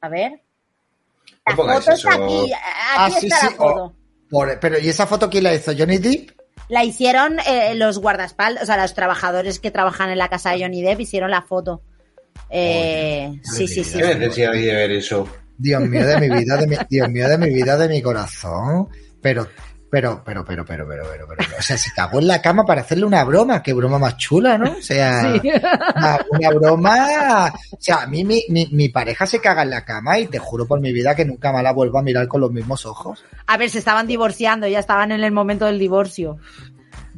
A ver. La foto está eso. aquí, aquí Ah, sí, está sí. la foto. oh, por- pero, ¿y esa foto quién la hizo? ¿Johnny Depp? La hicieron eh, los guardaespaldas, o sea, los trabajadores que trabajan en la casa de Johnny Depp hicieron la foto. Eh, sí, sí, sí. ¿Qué necesidad hay de ver eso? Dios mío de mi vida, de mi, Dios mío de mi vida, de mi corazón. Pero, pero, pero, pero, pero, pero, pero, pero, o sea, se cagó en la cama para hacerle una broma. Qué broma más chula, ¿no? O sea, una, una broma. O sea, a mí mi, mi, mi pareja se caga en la cama y te juro por mi vida que nunca más la vuelvo a mirar con los mismos ojos. A ver, se estaban divorciando, ya estaban en el momento del divorcio.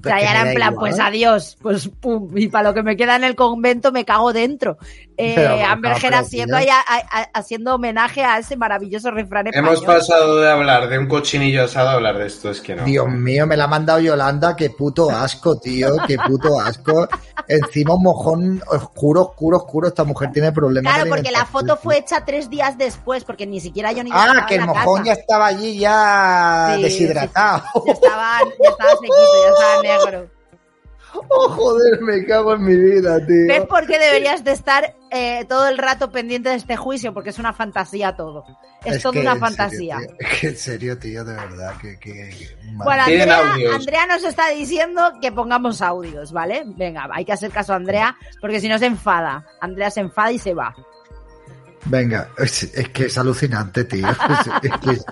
O sea, Que ya era en plan, igual. pues adiós, pues pum, y para lo que me queda en el convento me cago dentro. Eh, Pero, Amber Heard haciendo, a- a- haciendo homenaje a ese maravilloso refrán español. Hemos pasado de hablar de un cochinillo asado a hablar de esto, es que no. Dios mío, me la ha mandado Yolanda, qué puto asco, tío, qué puto asco. Encima un mojón oscuro, oscuro, oscuro. Esta mujer tiene problemas. Claro, porque la foto fue hecha tres días después, porque ni siquiera Johnny Depp Ah, que el mojón casa. ya estaba allí, ya Sí, deshidratado. Ya estaba, ya estaba sequito, ya estaba negro. Oh, joder, me cago en mi vida, tío. ¿Ves por qué deberías de estar eh, todo el rato pendiente de este juicio? Porque es una fantasía todo. Es, toda que, una serio, fantasía. es que en serio, tío, de verdad, que... que, que- Bueno, Tienen Andrea. Andrea nos está diciendo que pongamos audios, ¿vale? Venga, hay que hacer caso a Andrea, porque si no se enfada. Andrea se enfada y se va. Venga, es, es que es alucinante, tío. Es, es que es,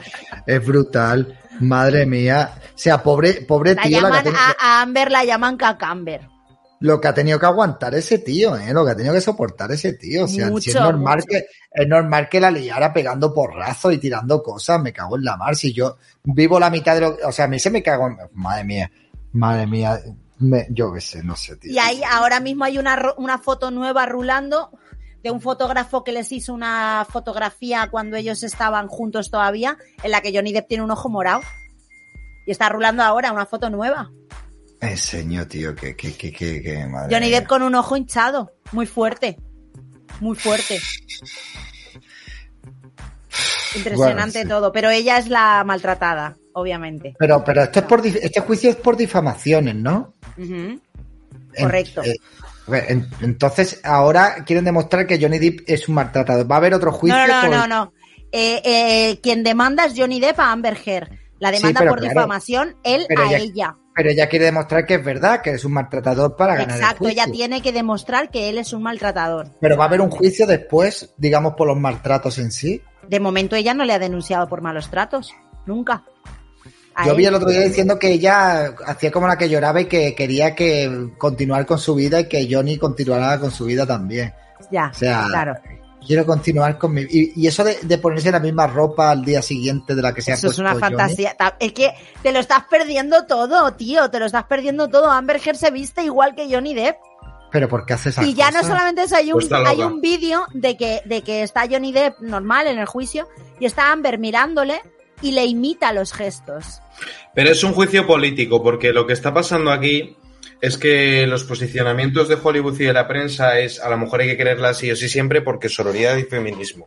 es brutal. Madre mía. O sea, pobre, pobre La tío, la que ha a, Amber la llaman cacamber. lo que ha tenido que aguantar ese tío, ¿eh? Lo que ha tenido que soportar ese tío. O sea, si es normal mucho. que es normal que la liara pegando porrazos y tirando cosas. Me cago en la mar. Si yo vivo la mitad de lo, o sea, a mí se me cago en, madre mía, madre mía. Me- yo qué sé, no sé, tío. Y ahí ahora mismo hay una, una foto nueva rulando de un fotógrafo que les hizo una fotografía cuando ellos estaban juntos todavía, en la que Johnny Depp tiene un ojo morado. Y está rulando ahora una foto nueva. Enseño, tío, que, que, que, que, madre Johnny. Depp con un ojo hinchado, muy fuerte, muy fuerte. Impresionante Bueno, sí. todo, pero ella es la maltratada, obviamente. Pero, pero esto es por, este juicio es por difamaciones, ¿no? Ujú. En- Correcto. eh, entonces, ahora quieren demostrar que Johnny Depp es un maltratador. Va a haber otro juicio. No, no, no, por- no, no. Eh, eh, quien demanda es Johnny Depp a Amber Heard. La demanda por claro. difamación, él a ella- ella. Pero ella quiere demostrar que es verdad, que es un maltratador para ganar Exacto, el ella juicio. tiene que demostrar que él es un maltratador. Pero va a haber un juicio después, digamos, por los maltratos en sí. De momento ella no le ha denunciado por malos tratos. Nunca. Yo vi el otro día diciendo que ella hacía como la que lloraba y que quería que continuar con su vida y que Johnny continuara con su vida también. Ya, O sea, claro. quiero continuar con mi... Y, y eso de, de ponerse la misma ropa al día siguiente de la que se ha Eso es puesto una fantasía. Ta- Es que te lo estás perdiendo todo, tío. Te lo estás perdiendo todo. Amber Heard se viste igual que Johnny Depp. Pero ¿por qué hace esas Y ya no solamente eso, hay un, Pues hay un vídeo de que, de que está Johnny Depp normal en el juicio y está Amber mirándole y le imita los gestos. Pero es un juicio político, porque lo que está pasando aquí es que los posicionamientos de Hollywood y de la prensa es a la mujer hay que quererla así o sí siempre porque sororidad y feminismo.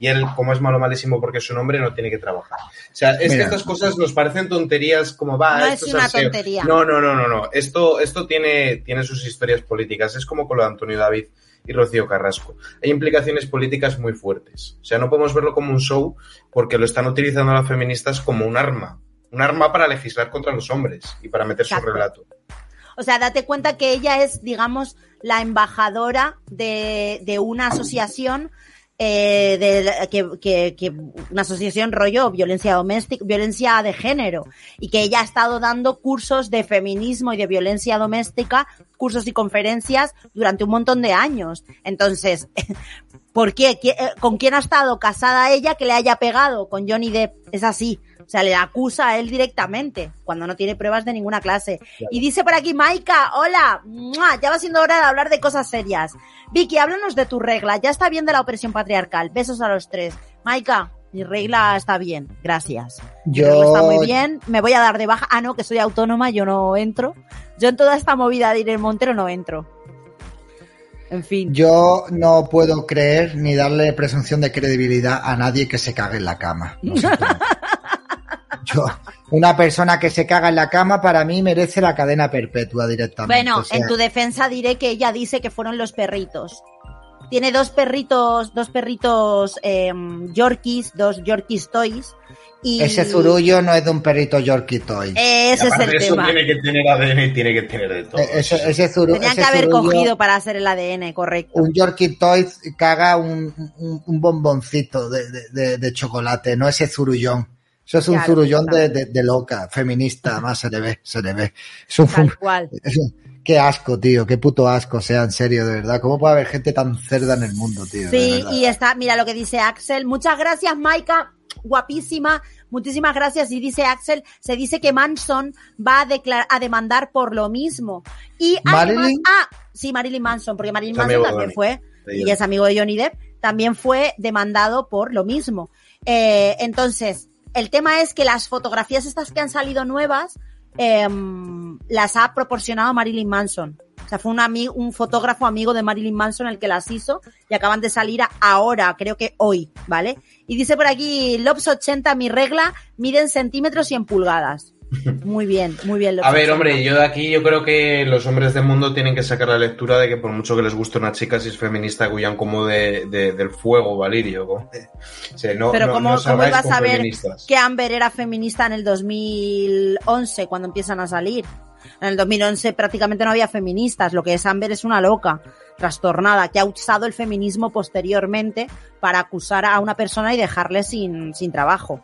Y él, como es malo malísimo porque es un hombre, no tiene que trabajar. O sea, es Mira. que estas cosas nos parecen tonterías como va. No esto es una aseo. tontería. No, no, no, no, no. Esto, esto tiene, tiene sus historias políticas. Es como con lo de Antonio David y Rocío Carrasco. Hay implicaciones políticas muy fuertes. O sea, no podemos verlo como un show porque lo están utilizando las feministas como un arma. Un arma para legislar contra los hombres y para meter su relato. O sea, date cuenta que ella es, digamos, la embajadora de, de una asociación eh, de, que, que, que una asociación rollo violencia doméstica, violencia de género, y que ella ha estado dando cursos de feminismo y de violencia doméstica, cursos y conferencias durante un montón de años. Entonces, ¿por qué? ¿Qui- eh, ¿Con quién ha estado casada ella que le haya pegado? Con Johnny Depp. Es así. O sea, le acusa a él directamente, cuando no tiene pruebas de ninguna clase. Y dice por aquí, Maika, hola, ¡mua! ya va siendo hora de hablar de cosas serias. Vicky, háblanos de tu regla, ya está bien de la opresión patriarcal. Besos a los tres. Maika, mi regla está bien, gracias. Yo- está muy bien, me voy a dar de baja. Ah, no, que soy autónoma, yo no entro. Yo en toda esta movida de Irene Montero no entro. En fin. Yo no puedo creer ni darle presunción de credibilidad a nadie que se cague en la cama. Yo, una persona que se caga en la cama para mí merece la cadena perpetua directamente. Bueno, O sea, en tu defensa diré que ella dice que fueron los perritos. Tiene dos perritos, dos perritos eh, Yorkies, dos Yorkies Toys. Y Ese zurullo no es de un perrito Yorkie Toy. Ese es el eso tema. tiene que tener ADN y tiene que tener de todo. E- ese, ese zuru- Tenían ese que haber zurullo- cogido para hacer el ADN, correcto. Un Yorkie Toy caga un, un, un bomboncito de, de- de- de chocolate, no ese zurullón. Eso es un Claro, zurullón de, de- de loca, feminista, además se le ve, se le ve. Es un, Tal cual. Qué asco, tío, qué puto asco, sea, en serio, de verdad. ¿Cómo puede haber gente tan cerda en el mundo, tío? Sí, y está, mira lo que dice Axel. Muchas gracias, Maika. Guapísima. Muchísimas gracias. Y dice Axel, se dice que Manson va a, declarar, a demandar por lo mismo. Y además, ¿Marilyn? ah, sí, Marilyn Manson, porque Marilyn Manson también fue, y es amigo de Johnny Depp, también fue demandado por lo mismo. Eh, entonces, el tema es que las fotografías estas que han salido nuevas, em, las ha proporcionado Marilyn Manson. O sea, fue un, ami- un fotógrafo amigo de Marilyn Manson el que las hizo y acaban de salir ahora, creo que hoy, ¿vale? Y dice por aquí, Lobs 80, mi regla, mide en centímetros y en pulgadas. Muy bien, muy bien. Lo A ver, hombre, yo de aquí yo creo que los hombres del mundo tienen que sacar la lectura de que por mucho que les guste una chica, si es feminista, huyan como de, de- del fuego, Valirio. o sea, no, Pero no- ¿cómo, no cómo ibas a ver que Amber era feminista en el 2011, cuando empiezan a salir? En el 2011 prácticamente no había feministas. Lo que es Amber es una loca, trastornada, que ha usado el feminismo posteriormente para acusar a una persona y dejarle sin, sin trabajo.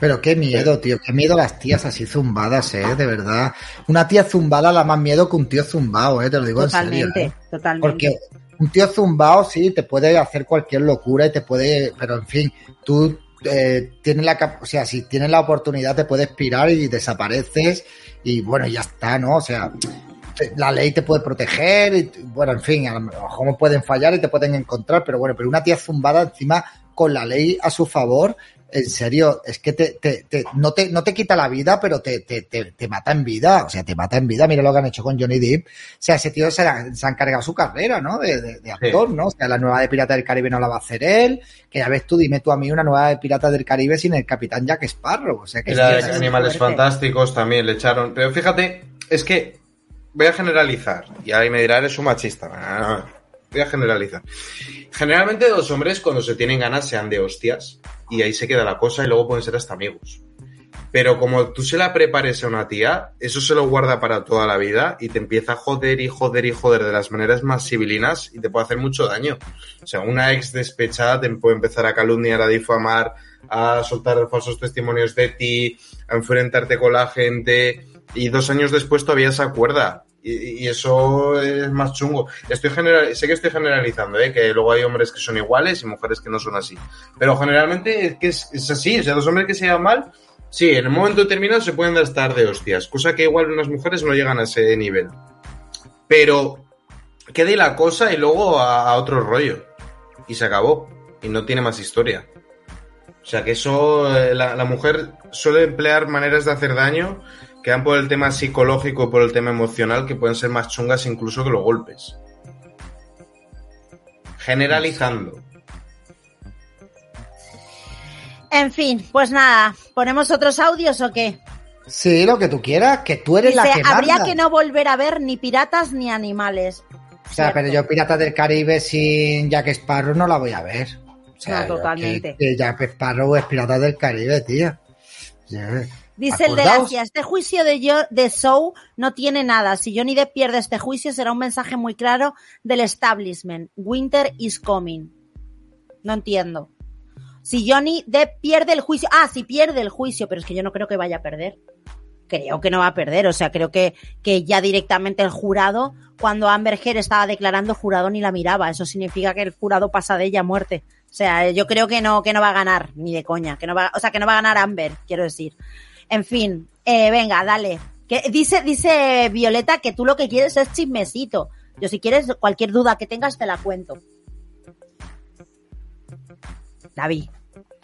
Pero qué miedo, tío, qué miedo las tías así zumbadas, eh, de verdad. Una tía zumbada da más miedo que un tío zumbado, eh, te lo digo en Totalmente, serio. eh. totalmente. Porque un tío zumbado sí te puede hacer cualquier locura y te puede, pero en fin, tú eh, tienes la, o sea, si tienes la oportunidad te puedes pirar y desapareces y bueno, ya está, ¿no? O sea, la ley te puede proteger y bueno, en fin, a lo mejor pueden fallar y te pueden encontrar, pero bueno, pero una tía zumbada encima con la ley a su favor, en serio, es que te, te, te- no, te, no te quita la vida, pero te, te, te, mata en vida, o sea, te mata en vida. Mira lo que han hecho con Johnny Depp. O sea, ese tío se, la- se ha encargado su carrera, ¿no? De, de- de actor, ¿no? O sea, la nueva de Pirata del Caribe no la va a hacer él. Que ya ves tú, dime tú a mí una nueva de Pirata del Caribe sin el Capitán Jack Sparrow. O sea, que de es que- Animales Fantásticos también le echaron. Pero fíjate, es que voy a generalizar. Y ahí me dirá, eres un machista. Voy a generalizar. Generalmente los hombres cuando se tienen ganas se dan de hostias. Y ahí se queda la cosa y luego pueden ser hasta amigos. Pero como tú se la prepares a una tía, eso se lo guarda para toda la vida y te empieza a joder y joder y joder de las maneras más civilinas y te puede hacer mucho daño. O sea, una ex despechada te puede empezar a calumniar, a difamar, a soltar falsos testimonios de ti, a enfrentarte con la gente y dos años después todavía se acuerda. Y, eso es más chungo. Estoy general, sé que estoy generalizando, ¿eh? que luego hay hombres que son iguales y mujeres que no son así. Pero generalmente es que es, así. O sea, los hombres que se llevan mal, sí, en un momento determinado se pueden estar de hostias. Cosa que igual unas mujeres no llegan a ese nivel. Pero queda ahí la cosa y luego a, otro rollo. Y se acabó. Y no tiene más historia. O sea que eso, eh, la mujer suele emplear maneras de hacer daño que van por el tema psicológico y por el tema emocional que pueden ser más chungas incluso que los golpes. Generalizando. En fin, pues nada, ¿ponemos otros audios o qué? Sí, lo que tú quieras, que tú eres la Dice, que habría manda. que no volver a ver ni piratas ni animales. O sea, pero yo Piratas del Caribe sin Jack Sparrow no la voy a ver. O sea, No, totalmente. Que, que Jack Sparrow es Piratas del Caribe, tío. Yeah. Dice el de Gracia, este juicio de, yo, de Show no tiene nada. Si Johnny Depp pierde este juicio será un mensaje muy claro del establishment. Winter is coming. No entiendo. Si Johnny Depp pierde el juicio, ah, si pierde el juicio, pero es que yo no creo que vaya a perder. Creo que no va a perder, o sea, creo que, que ya directamente el jurado, cuando Amber Heard estaba declarando jurado ni la miraba, eso significa que el jurado pasa de ella a muerte. O sea, yo creo que no, que no va a ganar, ni de coña, que no va, o sea, que no va a ganar Amber, quiero decir. En fin, eh, venga, dale. Que dice, dice Violeta que tú lo que quieres es chismecito. Yo si quieres cualquier duda que tengas te la cuento. David.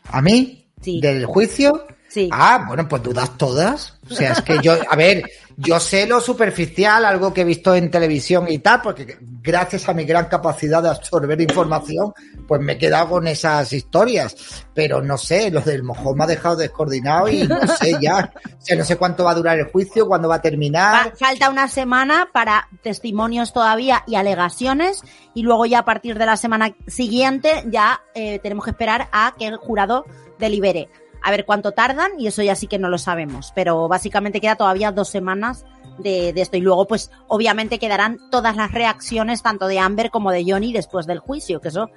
¿A mí? Sí. ¿Del juicio? Sí. Ah, bueno, pues dudas todas. O sea, es que yo, a ver, yo sé lo superficial, algo que he visto en televisión y tal, porque gracias a mi gran capacidad de absorber información, pues me he quedado con esas historias. Pero no sé, lo del mojón me ha dejado descoordinado y no sé ya. O sea, no sé cuánto va a durar el juicio, cuándo va a terminar. Fa- falta una semana para testimonios todavía y alegaciones y luego ya a partir de la semana siguiente ya eh, tenemos que esperar a que el jurado delibere. A ver cuánto tardan y eso ya sí que no lo sabemos, pero básicamente queda todavía dos semanas de, de esto y luego pues obviamente quedarán todas las reacciones tanto de Amber como de Johnny después del juicio, que eso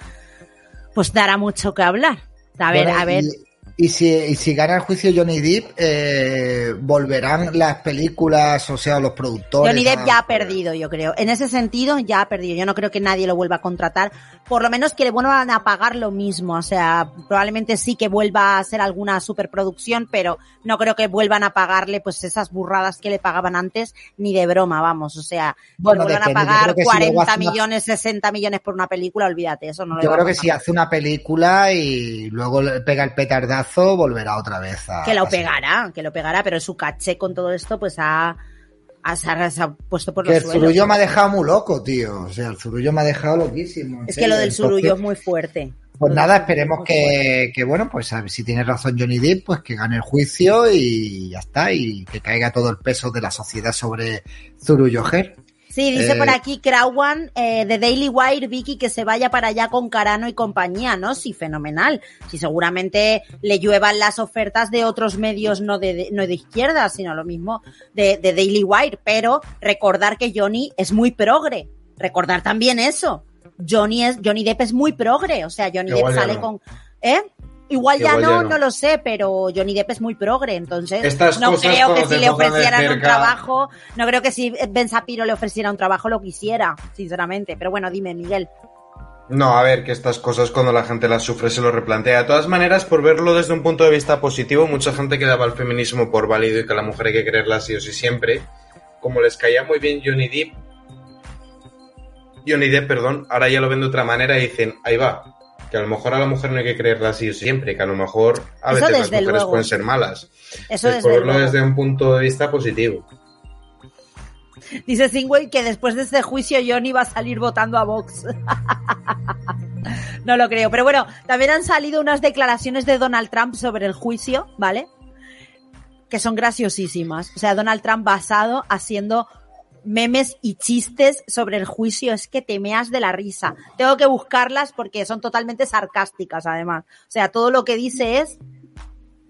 pues dará mucho que hablar. A ver, Bueno, a ver. Y, y si, y si gana el juicio Johnny Depp, eh, volverán las películas, o sea, los productores. Johnny Depp a- ya ha perdido, yo creo. En ese sentido, ya ha perdido. Yo no creo que nadie lo vuelva a contratar. Por lo menos que le vuelvan a pagar lo mismo. O sea, probablemente sí que vuelva a hacer alguna superproducción, pero no creo que vuelvan a pagarle pues esas burradas que le pagaban antes, ni de broma, vamos. O sea, Bueno, le vuelvan a depende. Pagar creo que si luego 40 hace una- millones, 60 millones por una película, olvídate, eso no le Yo creo que si hace una película y luego le pega el petardazo, volverá otra vez a. Que lo a pegará, que lo pegará, pero su caché con todo esto, pues ha, ha, se puesto por Que los el suelos. zurullo me ha dejado muy loco, tío. O sea, el zurullo me ha dejado loquísimo. Es que lo del surullo es muy fuerte. Pues nada, esperemos que, que, bueno, pues a ver si tiene razón Johnny Depp, pues que gane el juicio y ya está, y que caiga todo el peso de la sociedad sobre Zuru Yoher. Sí, dice Eh, por aquí Crowwan eh, de Daily Wire, Vicky, que se vaya para allá con Carano y compañía, ¿no? Sí, fenomenal. Sí, seguramente le lluevan las ofertas de otros medios, no de, de- no de izquierda, sino lo mismo de, de Daily Wire. Pero recordar que Johnny es muy progre. Recordar también eso. Johnny es, Johnny Depp es muy progre. O sea, Johnny Depp sale no. con, ¿eh? Igual, ya, Igual no, ya no, no. lo sé, pero Johnny Depp es muy progre, entonces Estas no cosas creo que si le ofrecieran un trabajo, no creo que si Ben Sapiro le ofreciera un trabajo lo quisiera, sinceramente. Pero bueno, dime, Miguel. No, a ver, que estas cosas cuando la gente las sufre se lo replantea. De todas maneras, por verlo desde un punto de vista positivo, mucha gente que daba el feminismo por válido y que la mujer hay que quererla sí o sí siempre. Como les caía muy bien Johnny Depp, Johnny Depp, perdón, ahora ya lo ven de otra manera y dicen, ahí va, que a lo mejor a la mujer no hay que creerla sí o sí siempre, que a lo mejor a Eso veces las desde mujeres luego. pueden ser malas. Eso Es desde verlo luego. desde un punto de vista positivo. Dice Singway que después de este juicio Johnny va a salir votando a Vox. no lo creo. Pero bueno, también han salido unas declaraciones de Donald Trump sobre el juicio, ¿vale? Que son graciosísimas. O sea, Donald Trump basado haciendo memes y chistes sobre el juicio. Es que te meas de la risa. Tengo que buscarlas porque son totalmente sarcásticas, además. O sea, todo lo que dice es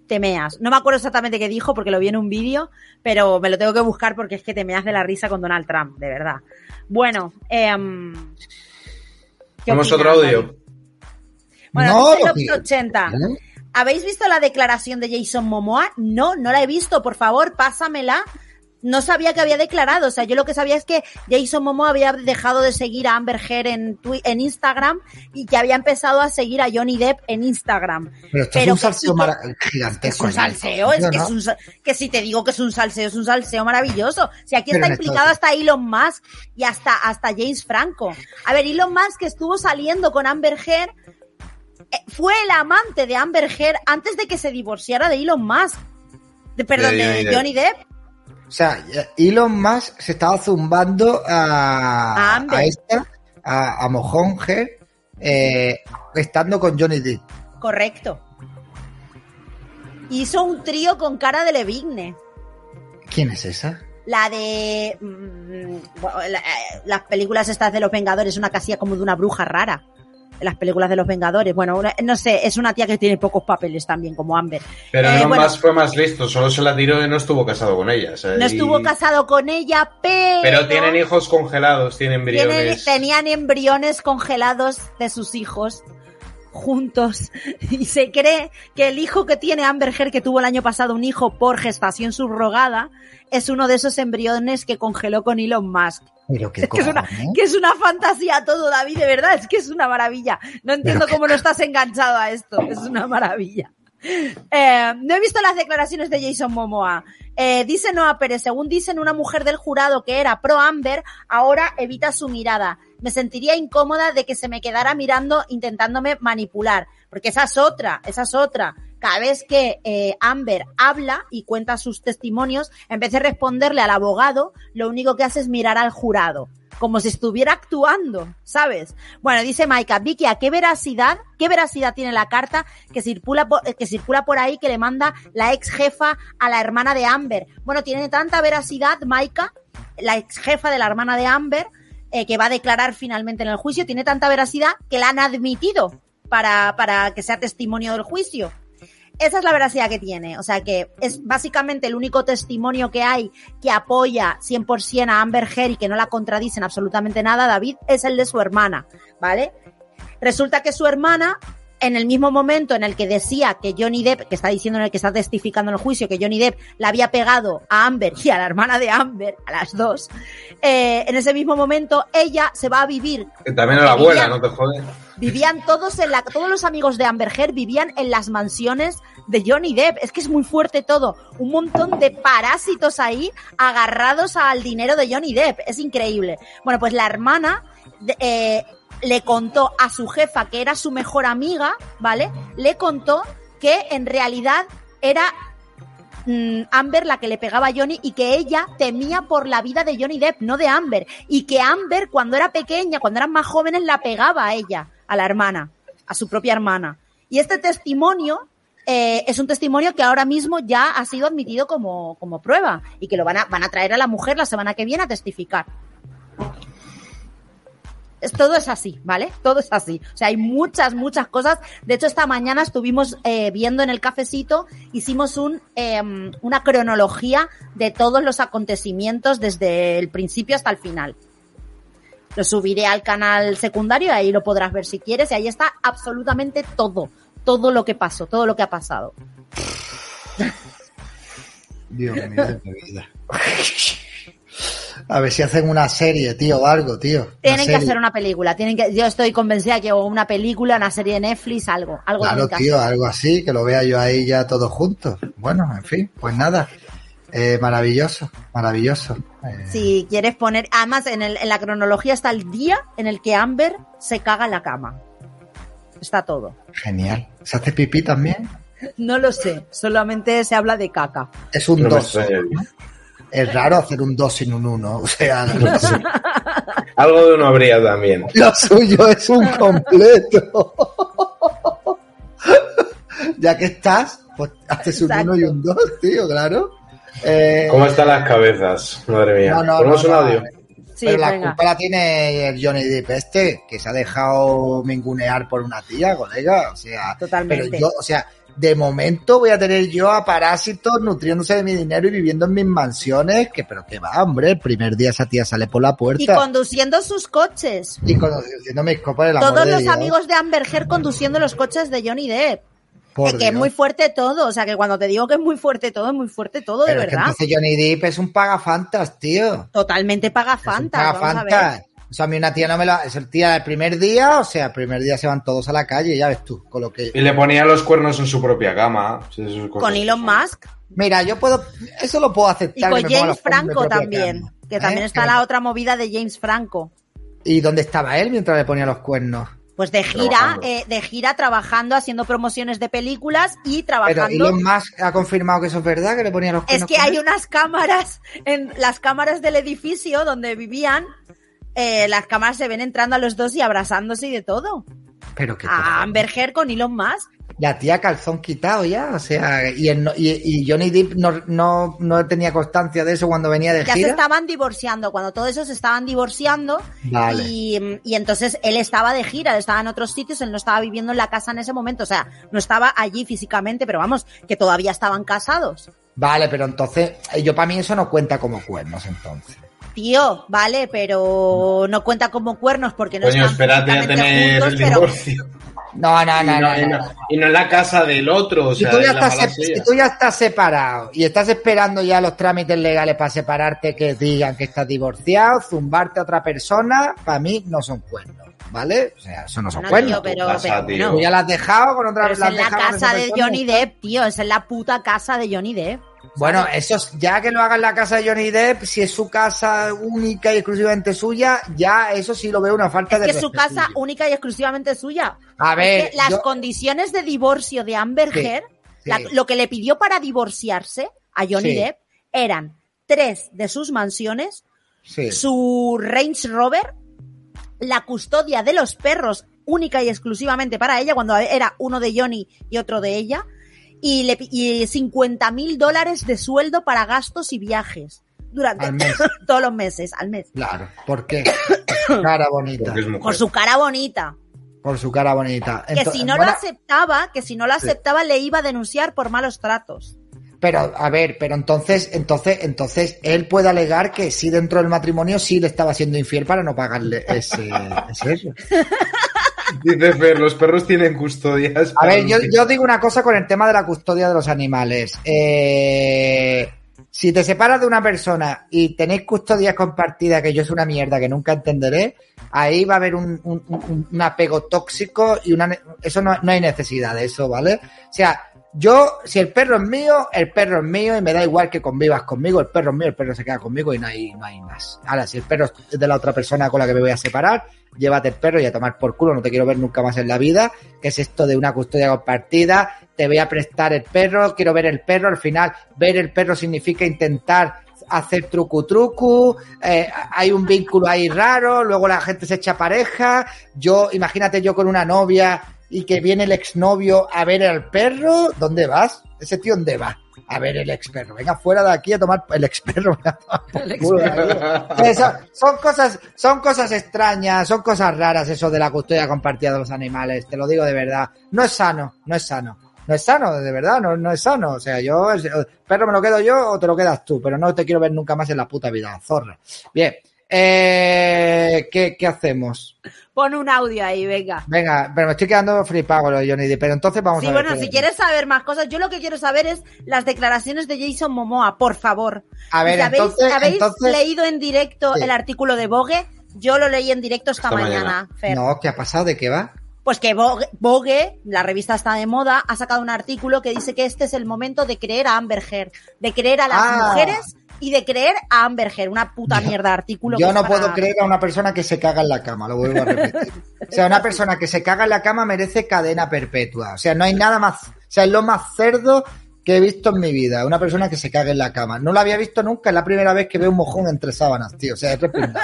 temeas. No me acuerdo exactamente qué dijo porque lo vi en un vídeo, pero me lo tengo que buscar porque es que temeas de la risa con Donald Trump, de verdad. Bueno, em, ¿qué Tenemos opinas, otro audio. David? Bueno, No, dice lo Lobs que- 80. ¿Habéis visto la declaración de Jason Momoa? No, no la he visto. Por favor, pásamela. No sabía que había declarado. O sea, yo lo que sabía es que Jason Momoa había dejado de seguir a Amber Heard en, Twi- en Instagram y que había empezado a seguir a Johnny Depp en Instagram. Pero esto Pero es un salseo que- mara- Es gigantesco. un salseo, es ¿No? que es un, que si te digo que es un salseo, es un salseo maravilloso. Si aquí Pero está implicado hasta Elon Musk y hasta, hasta James Franco. A ver, Elon Musk estuvo saliendo con Amber Heard, eh, fue el amante de Amber Heard antes de que se divorciara de Elon Musk. De, perdón, De. Johnny Depp. O sea, Elon Musk se estaba zumbando A a, a esta, a, a Mojonger, eh, estando con Johnny Depp. Correcto. Hizo un trío con cara de Levigne. ¿Quién es esa? La de mm, bueno, la- eh, las películas estas de los Vengadores, una casilla como de una bruja rara. Las películas de los Vengadores. Bueno, una- no sé, es una tía que tiene pocos papeles también, como Amber. Pero Eh, bueno. Musk fue más listo, solo se la tiró y no estuvo casado con ella. o sea, No y- estuvo casado con ella, pero. Pero tienen hijos congelados, tienen tienen- embriones. tenían embriones congelados de sus hijos juntos y se cree que el hijo que tiene Amber Heard que tuvo el año pasado un hijo por gestación subrogada es uno de esos embriones que congeló con Elon Musk. Pero qué Es que es, una, cojones. que es una fantasía todo, David, de verdad, es que es una maravilla. No entiendo cómo no estás enganchado a esto, es una maravilla. Eh, no he visto las declaraciones de Jason Momoa. Eh, dice Noah Pérez, según dicen una mujer del jurado que era pro Amber, ahora evita su mirada. Me sentiría incómoda de que se me quedara mirando intentándome manipular. Porque esa es otra, esa es otra. Cada vez que eh, Amber habla y cuenta sus testimonios, en vez de responderle al abogado, lo único que hace es mirar al jurado. Como si estuviera actuando, ¿sabes? Bueno, dice Maika, Vicky, ¿a qué veracidad, qué veracidad tiene la carta que circula por, que circula por ahí que le manda la ex jefa a la hermana de Amber? Bueno, tiene tanta veracidad, Maika, la ex jefa de la hermana de Amber, eh, que va a declarar finalmente en el juicio, tiene tanta veracidad que la han admitido para, para que sea testimonio del juicio. Esa es la veracidad que tiene. O sea que es básicamente el único testimonio que hay que apoya 100% a Amber Heard y que no la contradicen absolutamente nada, David, es el de su hermana, ¿vale? Resulta que su hermana, en el mismo momento en el que decía que Johnny Depp, que está diciendo en el que está testificando en el juicio, que Johnny Depp le había pegado a Amber y a la hermana de Amber, a las dos, eh, en ese mismo momento ella se va a vivir Que también a la abuela, Vivían- no te jodes. Vivían todos en la, todos los amigos de Amber Heard vivían en las mansiones de Johnny Depp. Es que es muy fuerte todo. Un montón de parásitos ahí agarrados al dinero de Johnny Depp. Es increíble. Bueno, pues la hermana eh, le contó a su jefa, que era su mejor amiga, ¿vale? Le contó que en realidad era mm, Amber la que le pegaba a Johnny y que ella temía por la vida de Johnny Depp, no de Amber. Y que Amber, cuando era pequeña, cuando eran más jóvenes, la pegaba a ella, a la hermana. a su propia hermana. Y este testimonio eh, es un testimonio que ahora mismo ya ha sido admitido como, como prueba y que lo van a, van a traer a la mujer la semana que viene a testificar. Todo es así, ¿vale? Todo es así. O sea, hay muchas, muchas cosas. De hecho, esta mañana estuvimos eh, viendo en el cafecito, hicimos un, eh, una cronología de todos los acontecimientos desde el principio hasta el final. Lo subiré al canal secundario, ahí lo podrás ver si quieres, y ahí está absolutamente todo, todo lo que pasó, todo lo que ha pasado. Dios mío de vida. A ver si hacen una serie, tío, o algo, tío. Tienen que hacer una película, tienen que, yo estoy convencida que o una película, una serie de Netflix, algo, algo Claro, tío, algo así, que lo vea yo ahí ya todos juntos. Bueno, en fin, pues nada. Eh, maravilloso, maravilloso. Eh, Si quieres poner, además en, el- en la cronología está el día en el que Amber se caga en la cama. Está todo. Genial. ¿Se hace pipí también? No lo sé, solamente se habla de caca. Es un No me 2. extrañaría. Es raro hacer un 2 sin un 1. O sea, Algo de uno habría también. lo suyo es un completo. ya que estás, pues haces un Exacto. 1 y un 2, tío, claro. Eh, ¿Cómo están las cabezas? Madre mía. no, no, ¿Ponemos no, un no. audio? Sí, Pero la venga. culpa la tiene el Johnny Depp este, que se ha dejado mingunear por una tía, colega. O sea, Totalmente. pero yo, o sea, de momento voy a tener yo a parásitos nutriéndose de mi dinero y viviendo en mis mansiones, que pero que va, hombre, el primer día esa tía sale por la Y puerta conduciendo sus coches. y conociendo mis copas del amor Todos de los amigos de Amber Heard conduciendo los coches de Johnny Depp. Por que es muy fuerte todo. O sea, que cuando te digo que es muy fuerte todo, es muy fuerte todo, de Pero es que verdad. entonces Johnny Depp es un pagafantas, tío. Totalmente paga Es un Fanta. Vamos a ver. O sea, a mí una tía no me la... Es el tía del primer día, o sea, el primer día se van todos a la calle, ya ves tú, con lo que... Y le ponía los cuernos en su propia cama. Es Con Elon Musk Mira, yo puedo, eso lo puedo y aceptar. con que me ponga James Franco también. cama. Que ¿Eh? también está Que- la otra movida de James Franco. ¿Y dónde estaba él mientras le ponía los cuernos? Pues de gira, eh, de gira trabajando, haciendo promociones de películas y Pero trabajando. Elon Musk ha confirmado que eso es verdad, que le ponía los Es cuernos. que con hay él. unas cámaras en las cámaras del edificio donde vivían. Eh, las cámaras se ven entrando a los dos y abrazándose y de todo. Pero que A Amber Heard con Elon Musk. la tía calzón quitado ya, o sea, y, el y, y Johnny Depp no, no, no tenía constancia de eso cuando venía de Ya se gira. estaban divorciando. Cuando todo eso se estaban divorciando. Vale. Y, y entonces él estaba de gira, él estaba en otros sitios, él no estaba viviendo en la casa en ese momento. O sea, no estaba allí físicamente, pero vamos, que todavía estaban casados. Vale, pero entonces, eh, yo para mí eso no cuenta como cuernos entonces. Tío, vale, pero no cuenta como cuernos porque no Coño, espérate a físicamente tener juntos, el pero divorcio. No, no, Y no, no, no, y no, y no en la casa del otro, o Si sea, tú, ya estás, si tú ya estás separado y estás esperando ya los trámites legales para separarte que digan que estás divorciado, zumbarte a otra persona, para mí no son cuernos, ¿vale? O sea, eso no son cuernos. tío, pero, pasa, pero. Tú ya la has dejado con otra Pero es en la casa de persona. Johnny Depp, tío, es en la puta casa de Johnny Depp. Bueno, eso es- ya que lo haga en la casa de Johnny Depp, si es su casa única y exclusivamente suya, ya eso sí lo veo una falta Es de que es su casa única y exclusivamente suya. A Es ver, que las yo- condiciones de divorcio de Amber Sí, Heard, sí. la- lo que le pidió para divorciarse a Johnny Sí. Depp eran tres de sus mansiones, su Range Rover, la custodia de los perros única y exclusivamente para ella, cuando era uno de Johnny y otro de ella, y, le, pi- y 50 mil dólares de sueldo para gastos y viajes durante todos los meses, al mes. Claro, ¿por qué? Por su cara bonita. Por su cara bonita. Por su cara bonita. Que si no bueno, lo aceptaba, que si no lo Sí. aceptaba, le iba a denunciar por malos tratos. Pero, a ver, pero entonces, entonces, entonces, él puede alegar que sí dentro del matrimonio sí le estaba siendo infiel para no pagarle ese, ese eso. Dice Fer, los perros tienen custodias. A ver, yo, digo una cosa con el tema de la custodia de los animales. Eh, si te separas de una persona y tenéis custodia compartida, que yo es una mierda que nunca entenderé, ahí va a haber un, un- un- un apego tóxico y una, eso no, no hay necesidad de eso, ¿vale? O sea, yo, si el perro es mío, el perro es mío y me da igual que convivas conmigo, el perro es mío, el perro se queda conmigo y no hay, no hay más. Ahora, si el perro es de la otra persona con la que me voy a separar, llévate el perro y a tomar por culo, no te quiero ver nunca más en la vida, que es esto de una custodia compartida, te voy a prestar el perro, quiero ver el perro, al final ver el perro significa intentar hacer trucu trucu, eh, hay un vínculo ahí raro, luego la gente se echa pareja, yo, imagínate yo con una novia y que viene el exnovio a ver al perro, ¿dónde vas? Ese tío, ¿dónde va? A ver el ex perro. Venga fuera de aquí a tomar el ex perro. venga a tomar por culo de aquí. Eso, son cosas, son cosas extrañas, son cosas raras eso de la custodia compartida de los animales. Te lo digo de verdad. No es sano, no es sano. No es sano, de verdad, no, no es sano. O sea, yo, perro, me lo quedo yo o te lo quedas tú, pero no te quiero ver nunca más en la puta vida, zorra. Bien, eh, ¿qué, ¿qué hacemos? Pon un audio ahí, venga. Venga, pero me estoy quedando flipado lo de Johnny Depp, pero entonces vamos Sí, a ver. bueno, qué- si quieres saber más cosas, yo lo que quiero saber es las declaraciones de Jason Momoa, por favor. A ver, Y si habéis, entonces- habéis entonces- leído en directo Sí. el artículo de Vogue, yo lo leí en directo esta, Esta mañana, mañana. Fer. No, ¿qué ha pasado? ¿De qué va? Pues que Vogue, Vogue, la revista está de moda, ha sacado un artículo que dice que este es el momento de creer a Amber Heard, de creer a las Ah. mujeres y de creer a Amber Heard. Una puta mierda de artículo. Yo no para- puedo creer a una persona que se caga en la cama, lo vuelvo a repetir. O sea, una persona que se caga en la cama merece cadena perpetua. O sea, no hay nada más, o sea, es lo más cerdo que he visto en mi vida. Una persona que se caga en la cama. No lo había visto nunca, es la primera vez que veo un mojón entre sábanas, tío. O sea, es repugnante.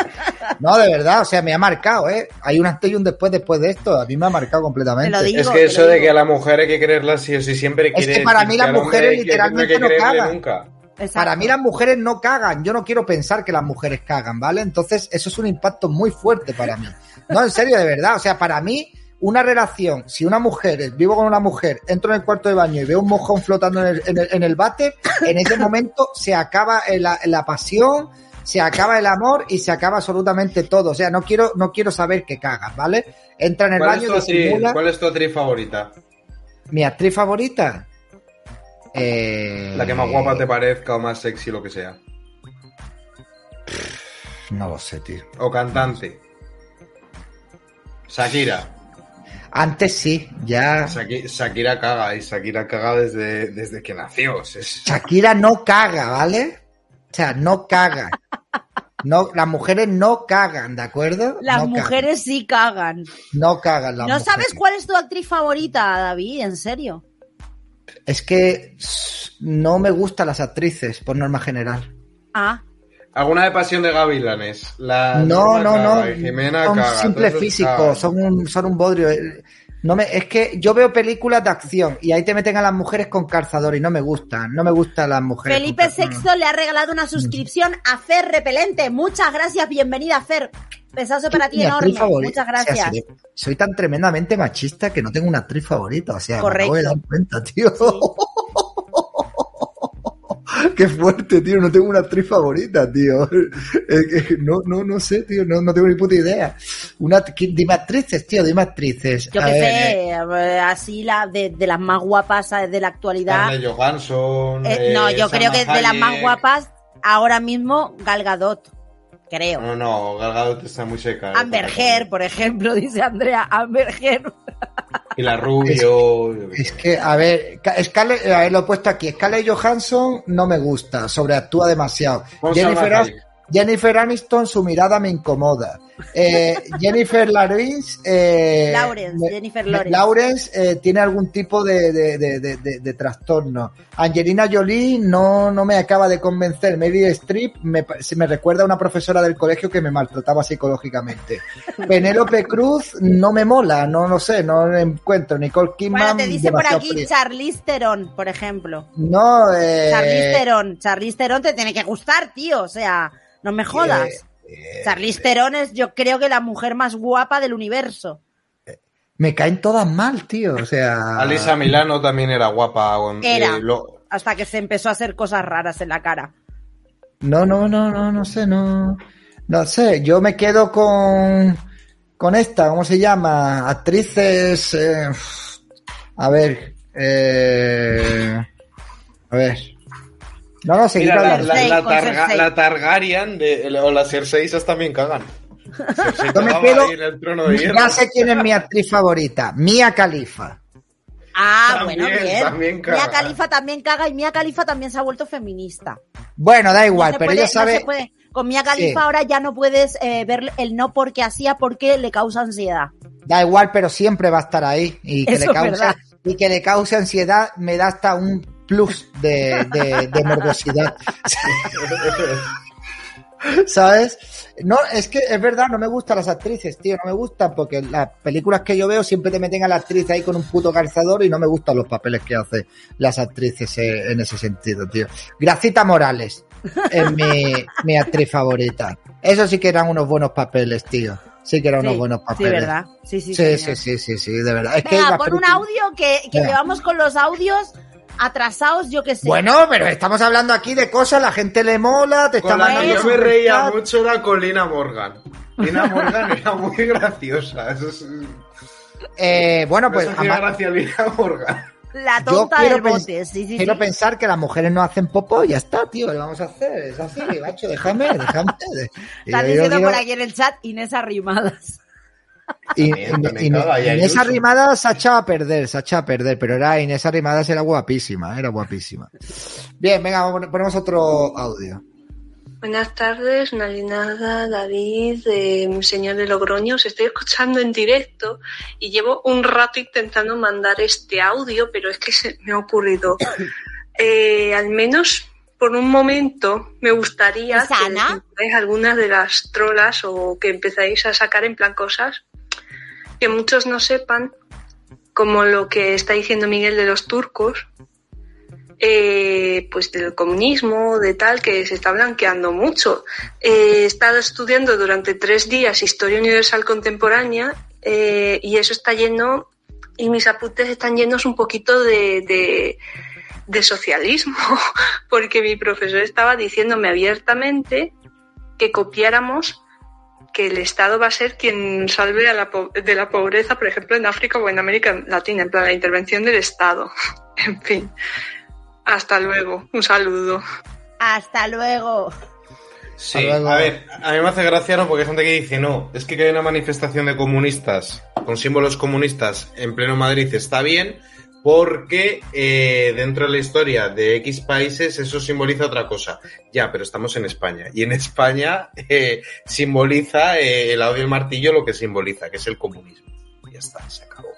No, de verdad, o sea, me ha marcado, ¿eh? Hay un antes y un después después de esto. A mí me ha marcado completamente. Digo. Es que eso de que a la mujer hay que creerla sí o sí siempre Es que para mí las mujeres literalmente no cagan. nunca. Exacto. Para mí las mujeres no cagan, yo no quiero pensar que las mujeres cagan, ¿vale? Entonces eso es un impacto muy fuerte para mí. No, en serio, de verdad, o sea, para mí una relación, si una mujer, vivo con una mujer, entro en el cuarto de baño y veo un mojón flotando en el, en el, en el váter, en ese momento se acaba la, la pasión, se acaba el amor y se acaba absolutamente todo. O sea, no quiero, no quiero saber que cagan, ¿vale? Entra en el ¿Cuál es, baño, tu actriz, cuál es tu actriz favorita? Mi actriz favorita. Eh, La que más guapa te parezca o más sexy, lo que sea. No lo sé, tío. O cantante. Shakira. Antes sí, ya. Shaki- Shakira caga y Shakira caga desde, desde que nació. Es- Shakira no caga, ¿vale? O sea, no caga. No, las mujeres no cagan, ¿de acuerdo? Las No mujeres sí cagan. cagan. no cagan las ¿No mujeres. sabes cuál es tu actriz favorita, David? ¿En serio? Es que no me gustan las actrices, por norma general. Ah, ¿Alguna de Pasión de Gavilanes? La No, no, no. Jimena son caga, físicos, cagan. son un, son un bodrio. No me, es que yo veo películas de acción y ahí te meten a las mujeres con calzador y no me gustan. No me gustan las mujeres. Felipe calzador. le ha regalado una suscripción a Fer Repelente. Muchas gracias, bienvenida Fer. Besazo para ti enorme. Muchas O sea, gracias. soy tan tremendamente machista que no tengo una actriz favorita. O sea, Correcto. me acabo de dar cuenta, tío. Qué fuerte, tío. No tengo una actriz favorita, tío. No, no, no sé, tío. No, no tengo ni puta idea. Una, ¿quién- dime actrices, tío. Dime actrices. Yo ver, sé, eh, así la de, de las más guapas eh, de la actualidad. Johansson. Eh, no, eh, yo creo que de las más guapas ahora mismo Gal Gadot, creo. No, no, Gal Gadot está muy seca. Amber Heard, por ejemplo, dice Andrea, Amber Heard. Y la Rubio. Es que, a ver, Ca- Scarlett, a ver, lo he puesto aquí. Scarlett Johansson no me gusta, sobreactúa demasiado. Jennifer, As-. Jennifer Aniston, su mirada me incomoda. Eh, Jennifer Lawrence, eh, Lawrence, me- Jennifer me- Lawrence. Lawrence, eh, tiene algún tipo de, de, de, de- trastorno. Angelina Jolie no, no me acaba de convencer. Meryl Streep me, se me recuerda a una profesora del colegio que me maltrataba psicológicamente. Penélope Cruz no me mola, no lo sé, no la encuentro. Nicole Kidman. Bueno, te dice por aquí fría. Charlize Theron, por ejemplo. No, eh, Charlize Theron, Charlize Theron te tiene que gustar, tío, o sea, no me jodas. eh, Charlize Theron es yo creo que la mujer más guapa del universo. me caen todas mal, tío. O sea. Alisa Milano también era guapa. Era. eh, lo- Hasta que se empezó a hacer cosas raras en la cara. No, no, no, no, no sé, no. No sé, yo me quedo con. Con esta, ¿cómo se llama? Actrices. eh, a ver. Eh, a ver. No, no, Mira, la, hablando. la, la Targa- la Targaryen de, o las Cersei también cagan. Cersei Yo me quedo- ahí en el trono de hierro. Ya sé quién es mi actriz favorita. Mia Khalifa. Ah, También, bueno, bien. también. Mia Califa también caga y Mia Califa también se ha vuelto feminista. Bueno, da igual, no pero puede, ella sabe. puede. Con Mia Califa Sí. ahora ya no puedes eh, ver el no porque hacía porque le causa ansiedad. Da igual, pero siempre va a estar ahí. Y que, Eso le causa, y que le cause ansiedad me da hasta un plus de, de, de morbosidad. ¿Sabes? No, es que es verdad, no me gustan las actrices, tío, no me gustan porque las películas que yo veo siempre te meten a la actriz ahí con un puto calzador y no me gustan los papeles que hacen las actrices eh, en ese sentido, tío. Gracita Morales es mi, mi actriz favorita. Eso sí que eran unos buenos papeles, tío. Sí que eran unos Sí, buenos sí, papeles. ¿verdad? Sí, sí, Sí, sí, sí, sí, sí, de verdad. Es que Venga, las pon un audio que, que llevamos con los audios atrasados, yo que sé. Bueno, pero estamos hablando aquí de cosas, la gente le mola, te está mandando yo me reía mucho era con Lina Morgan. Lina Morgan era muy graciosa. Eso es, Eh, bueno, pues hacía además- gracia Lina Morgan. La tonta del bote, sí, sí, Quiero sí. pensar que las mujeres no hacen popo y ya está, tío. ¿Qué vamos a hacer? Es así, macho, déjame, déjame. Están yo diciendo por aquí en el chat Inés Arrimadas. Y, También, y- también, y- Inés. Arrimadas se ha echado a perder, se ha echado a perder, pero era Inés Arrimadas era guapísima, era guapísima. Bien, venga, ponemos otro audio. Buenas tardes, Nalinada, David, eh, señor de Logroño. Os estoy escuchando en directo y llevo un rato intentando mandar este audio, pero es que se me ha ocurrido. Eh, al menos por un momento me gustaría ¿Es que algunas de las trolas o que empezáis a sacar en plan cosas que muchos no sepan, como lo que está diciendo Miguel de los turcos, eh, pues del comunismo, de tal, que se está blanqueando mucho. Eh, he estado estudiando durante tres días Historia Universal Contemporánea eh, y eso está lleno, y mis apuntes están llenos un poquito de, de, de socialismo, porque mi profesor estaba diciéndome abiertamente que copiáramos que el Estado va a ser quien salve a la po- de la pobreza, por ejemplo, en África o en América Latina, en plan la intervención del Estado. En fin. Hasta luego. Un saludo. Hasta luego. Sí, Hasta luego. a ver, a mí me hace gracia, ¿no? Porque hay gente que dice, no, es que que hay una manifestación de comunistas, con símbolos comunistas en pleno Madrid está bien, porque eh, dentro de la historia de X países eso simboliza otra cosa. Ya, pero estamos en España. Y en España eh, simboliza eh, el audio y el martillo lo que simboliza, que es el comunismo. Ya está, se acabó.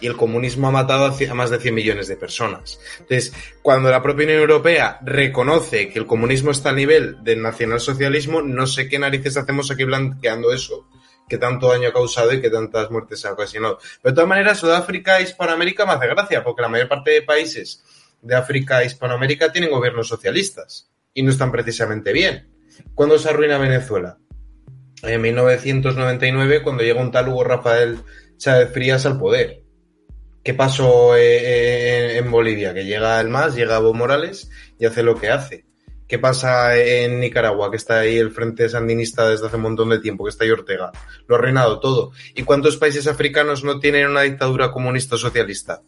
Y el comunismo ha matado a a más de 100 millones de personas. Entonces, cuando la propia Unión Europea reconoce que el comunismo está al nivel del nacionalsocialismo, no sé qué narices hacemos aquí blanqueando eso, que tanto daño ha causado y que tantas muertes ha ocasionado. Pero de todas maneras, Sudáfrica e Hispanoamérica me hace gracia, porque la mayor parte de países de África e Hispanoamérica tienen gobiernos socialistas y no están precisamente bien. ¿Cuándo se arruina Venezuela? En 1999, cuando llega un tal Hugo Rafael Chávez Frías al poder. ¿Qué pasó eh, eh, en Bolivia? Que llega el MAS, llega Evo Morales y hace lo que hace. ¿Qué pasa en Nicaragua? Que está ahí el Frente Sandinista desde hace un montón de tiempo, que está ahí Ortega. Lo ha arruinado todo. ¿Y cuántos países africanos no tienen una dictadura comunista o socialista?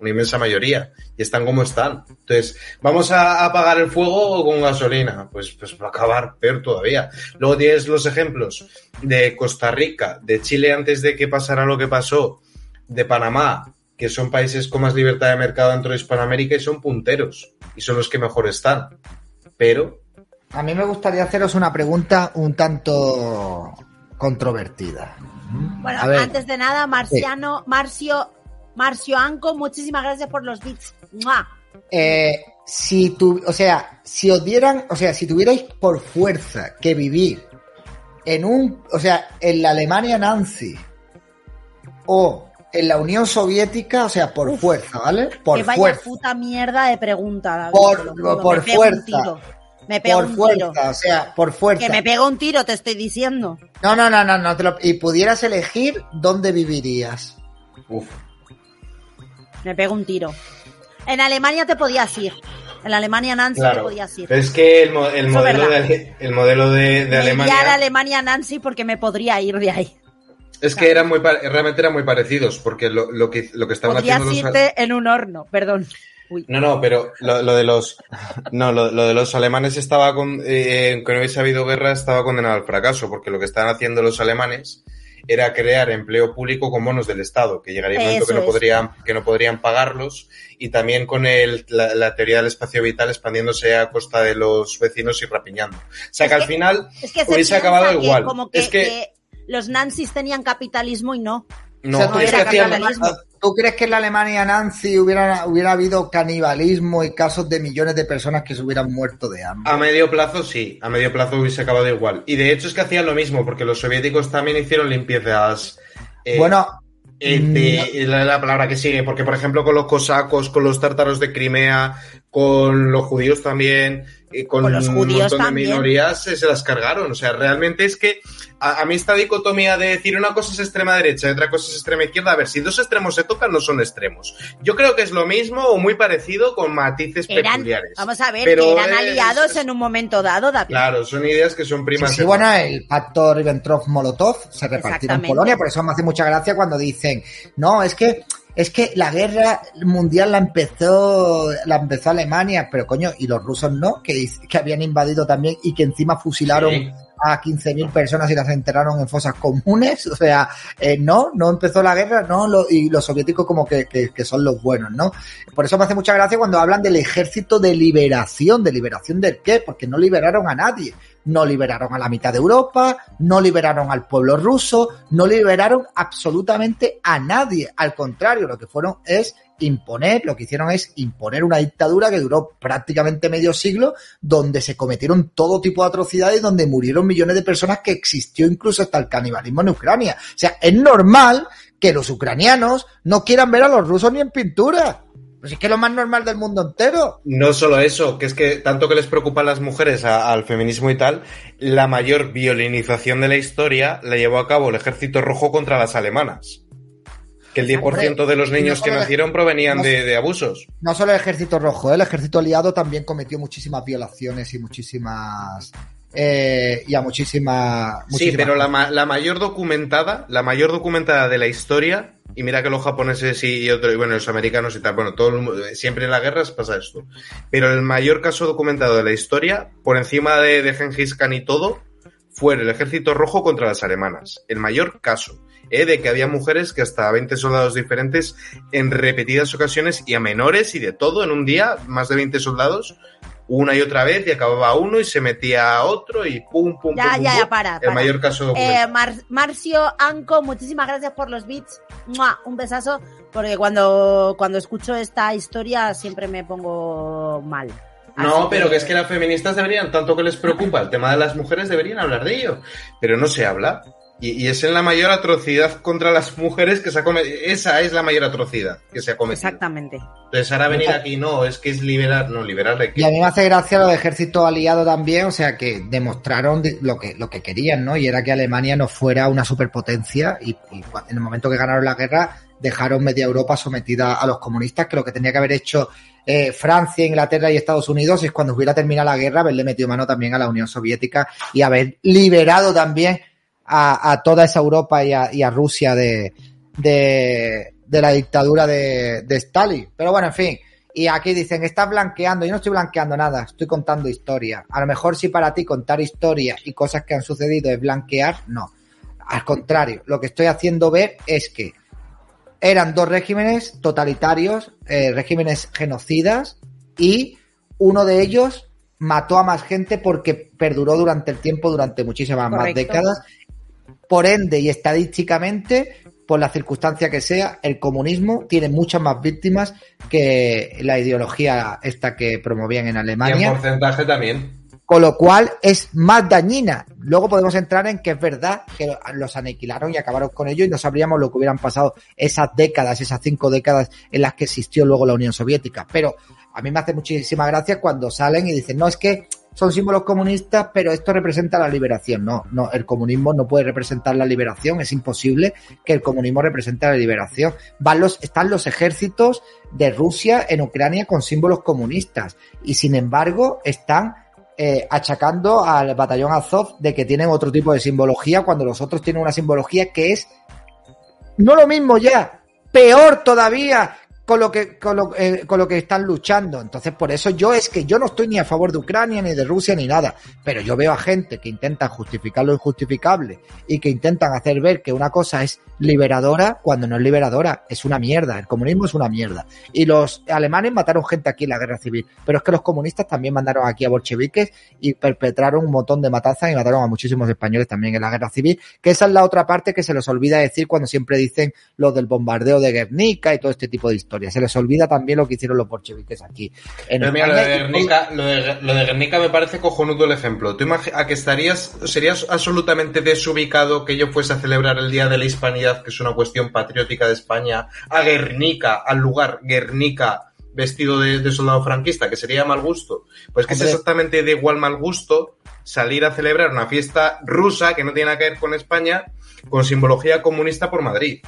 Una inmensa mayoría. Y están como están. Entonces, ¿vamos a apagar el fuego o con gasolina? Pues, pues va a acabar peor todavía. Luego tienes los ejemplos de Costa Rica, de Chile antes de que pasara lo que pasó, de Panamá, que son países con más libertad de mercado dentro de Hispanoamérica y son punteros. Y son los que mejor están. Pero A mí me gustaría haceros una pregunta un tanto controvertida. Bueno, antes de nada, Marciano, Marcio, Marcio Anco, muchísimas gracias por los bits. Eh, si tu, o sea, si os dieran, o sea, si tuvierais por fuerza que vivir en un, o sea, en la Alemania nazi o en la Unión Soviética, o sea, por fuerza, ¿vale? Por que vaya fuerza. puta mierda de pregunta, David, Por- te lo juro. por me pego un fuerza. tiro. Me pego Por un fuerza, tiro. o sea, por fuerza. Que me pego un tiro, te estoy diciendo. No, no, no, no, no te lo- y pudieras elegir dónde vivirías. Uf. Me pego un tiro. En Alemania te podías ir. En Alemania Nancy te Claro. podías ir. Es que el, mo- modelo, de, el modelo de, de Me iría a Alemania Alemania Nancy porque me podría ir de ahí. Es que eran muy realmente eran muy parecidos porque lo, lo que lo que estaban Podrías haciendo los en un horno, perdón. Uy. No, no, pero lo, lo de los no, lo, lo de los alemanes estaba con eh, que no hubiese habido guerra estaba condenado al fracaso porque lo que estaban haciendo los alemanes era crear empleo público con bonos del Estado, que llegaría un momento que no podrían que no podrían pagarlos y también con el, la, la teoría del espacio vital expandiéndose a costa de los vecinos y rapiñando. O sea Es que al final Es que se hubiese acabado igual. Como que, es que, que los nazis tenían capitalismo y no. no, o sea, es que era hacían, capitalismo. ¿Tú crees que en la Alemania nazi hubiera, hubiera habido canibalismo y casos de millones de personas que se hubieran muerto de hambre? A medio plazo sí, a medio plazo hubiese acabado igual. Y de hecho es que hacían lo mismo, porque los soviéticos también hicieron limpiezas. eh, bueno, eh, de- la, la palabra que sigue, porque por ejemplo con los cosacos, con los tártaros de Crimea, con los judíos también, eh, con, Con los un judíos montón también. de minorías eh, se las cargaron. O sea, realmente es que a, a mí esta dicotomía de decir una cosa es extrema derecha y otra cosa es extrema izquierda, a ver, si dos extremos se tocan no son extremos. Yo creo que es lo mismo o muy parecido con matices Eran, peculiares. vamos a ver, Pero que eran es- aliados en un momento dado, David. Claro, son ideas que son Sí, primas. sí, bueno, el pacto Ribbentrop-Molotov se repartió en. Polonia, por eso me hace mucha gracia cuando dicen, no, es que es que la guerra mundial la empezó la empezó Alemania, pero coño, y los rusos no, que, que habían invadido también y que encima fusilaron Sí. a 15.000 personas y las enterraron en fosas comunes, o sea, eh, no, no empezó la guerra, no, lo- y los soviéticos como que, que- que son los buenos, ¿no? Por eso me hace mucha gracia cuando hablan del ejército de liberación, de liberación del qué, porque no liberaron a nadie, no liberaron a la mitad de Europa, no liberaron al pueblo ruso, no liberaron absolutamente a nadie, al contrario, lo que fueron es imponer, lo que hicieron es imponer una dictadura que duró prácticamente medio siglo, donde se cometieron todo tipo de atrocidades, donde murieron millones de personas, que existió incluso hasta el canibalismo en Ucrania. O sea, es normal que los ucranianos no quieran ver a los rusos ni en pintura. Pues es que es lo más normal del mundo entero. No solo eso, que es que tanto que les preocupan las mujeres a- al feminismo y tal, la mayor violinización de la historia la llevó a cabo el ejército rojo contra las alemanas. Que el 10% de los niños que nacieron provenían de, de abusos. No solo el ejército rojo, ¿eh? el ejército aliado también cometió muchísimas violaciones y muchísimas... eh, y a muchísimas... Sí, pero la mayor documentada, la mayor documentada de la historia, y mira que los japoneses y, y otro, y bueno, los americanos y tal, bueno, todo el siempre en las guerras pasa esto. Pero el mayor caso documentado de la historia, por encima de, de Khan y todo, fue el ejército rojo contra las alemanas. El mayor caso. ¿eh? De que había mujeres que hasta 20 soldados diferentes en repetidas ocasiones y a menores y de todo en un día, más de 20 soldados, una y otra vez y acababa uno y se metía a otro y pum, pum, Ya, pum, ya, pum. ya, para, El para. mayor caso. Eh, Mar- Marcio Anco, muchísimas gracias por los beats. ¡Mua! Un besazo, porque cuando, cuando escucho esta historia siempre me pongo mal. No, pero que es que las feministas deberían, tanto que les preocupa el tema de las mujeres, deberían hablar de ello. Pero no se habla. Y, y es en la mayor atrocidad contra las mujeres que se ha cometido. Esa es la mayor atrocidad que se ha cometido. Exactamente. Entonces ahora venir aquí, no, es que es liberar, no, liberar de Y a mí me hace gracia lo de ejército aliado también, o sea que demostraron de- lo que, lo que querían, ¿no? Y era que Alemania no fuera una superpotencia y, en el momento que ganaron la guerra dejaron media Europa sometida a los comunistas, que lo que tenía que haber hecho eh, Francia, Inglaterra y Estados Unidos es cuando hubiera terminado la guerra haberle metido mano también a la Unión Soviética y haber liberado también a, a toda esa Europa y a, y a Rusia de, de, de la dictadura de, de Stalin. Pero bueno, en fin. Y aquí dicen, estás blanqueando. Yo no estoy blanqueando nada, estoy contando historia. A lo mejor si para ti contar historia y cosas que han sucedido es blanquear, no. Al contrario, lo que estoy haciendo ver es que eran dos regímenes totalitarios, eh, regímenes genocidas, y uno de ellos mató a más gente porque perduró durante el tiempo, durante muchísimas más décadas. Por ende y estadísticamente, por la circunstancia que sea, el comunismo tiene muchas más víctimas que la ideología esta que promovían en Y en Alemania. porcentaje también. Con lo cual es más dañina. Luego podemos entrar en que es verdad que los aniquilaron y acabaron con ellos y no sabríamos lo que hubieran pasado esas décadas, esas cinco décadas en las que existió luego la Unión Soviética. Pero a mí me hace muchísima gracia cuando salen y dicen, no, es que son símbolos comunistas, pero esto representa la liberación. No, no, el comunismo no puede representar la liberación, es imposible que el comunismo represente la liberación. Van los, están los ejércitos de Rusia en Ucrania con símbolos comunistas y sin embargo están eh, achacando al batallón Azov de que tienen otro tipo de simbología cuando los otros tienen una simbología que es no lo mismo ya, peor todavía, con lo que con lo, eh, con lo que están luchando. Entonces, por eso yo es que yo no estoy ni a favor de Ucrania ni de Rusia ni nada, pero yo veo a gente que intenta justificar lo injustificable y que intentan hacer ver que una cosa es liberadora cuando no es liberadora, es una mierda, el comunismo es una mierda. Y los alemanes mataron gente aquí en la guerra civil, pero es que los comunistas también mandaron aquí a bolcheviques y perpetraron un montón de matanzas y mataron a muchísimos españoles también en la guerra civil, que esa es la otra parte que se les olvida decir cuando siempre dicen lo del bombardeo de Guernica y todo este tipo de historias. Se les olvida también lo que hicieron los bolcheviques aquí. En Pero mira, lo de, Guernica, lo, de, lo de Guernica me parece cojonudo el ejemplo. ¿Tú a que estarías, serías absolutamente desubicado que yo fuese a celebrar el Día de la Hispanidad, que es una cuestión patriótica de España, a Guernica, al lugar Guernica, vestido de, de soldado franquista, que sería mal gusto? Pues que es exactamente de igual mal gusto salir a celebrar una fiesta rusa que no tiene nada que ver con España, con simbología comunista por Madrid.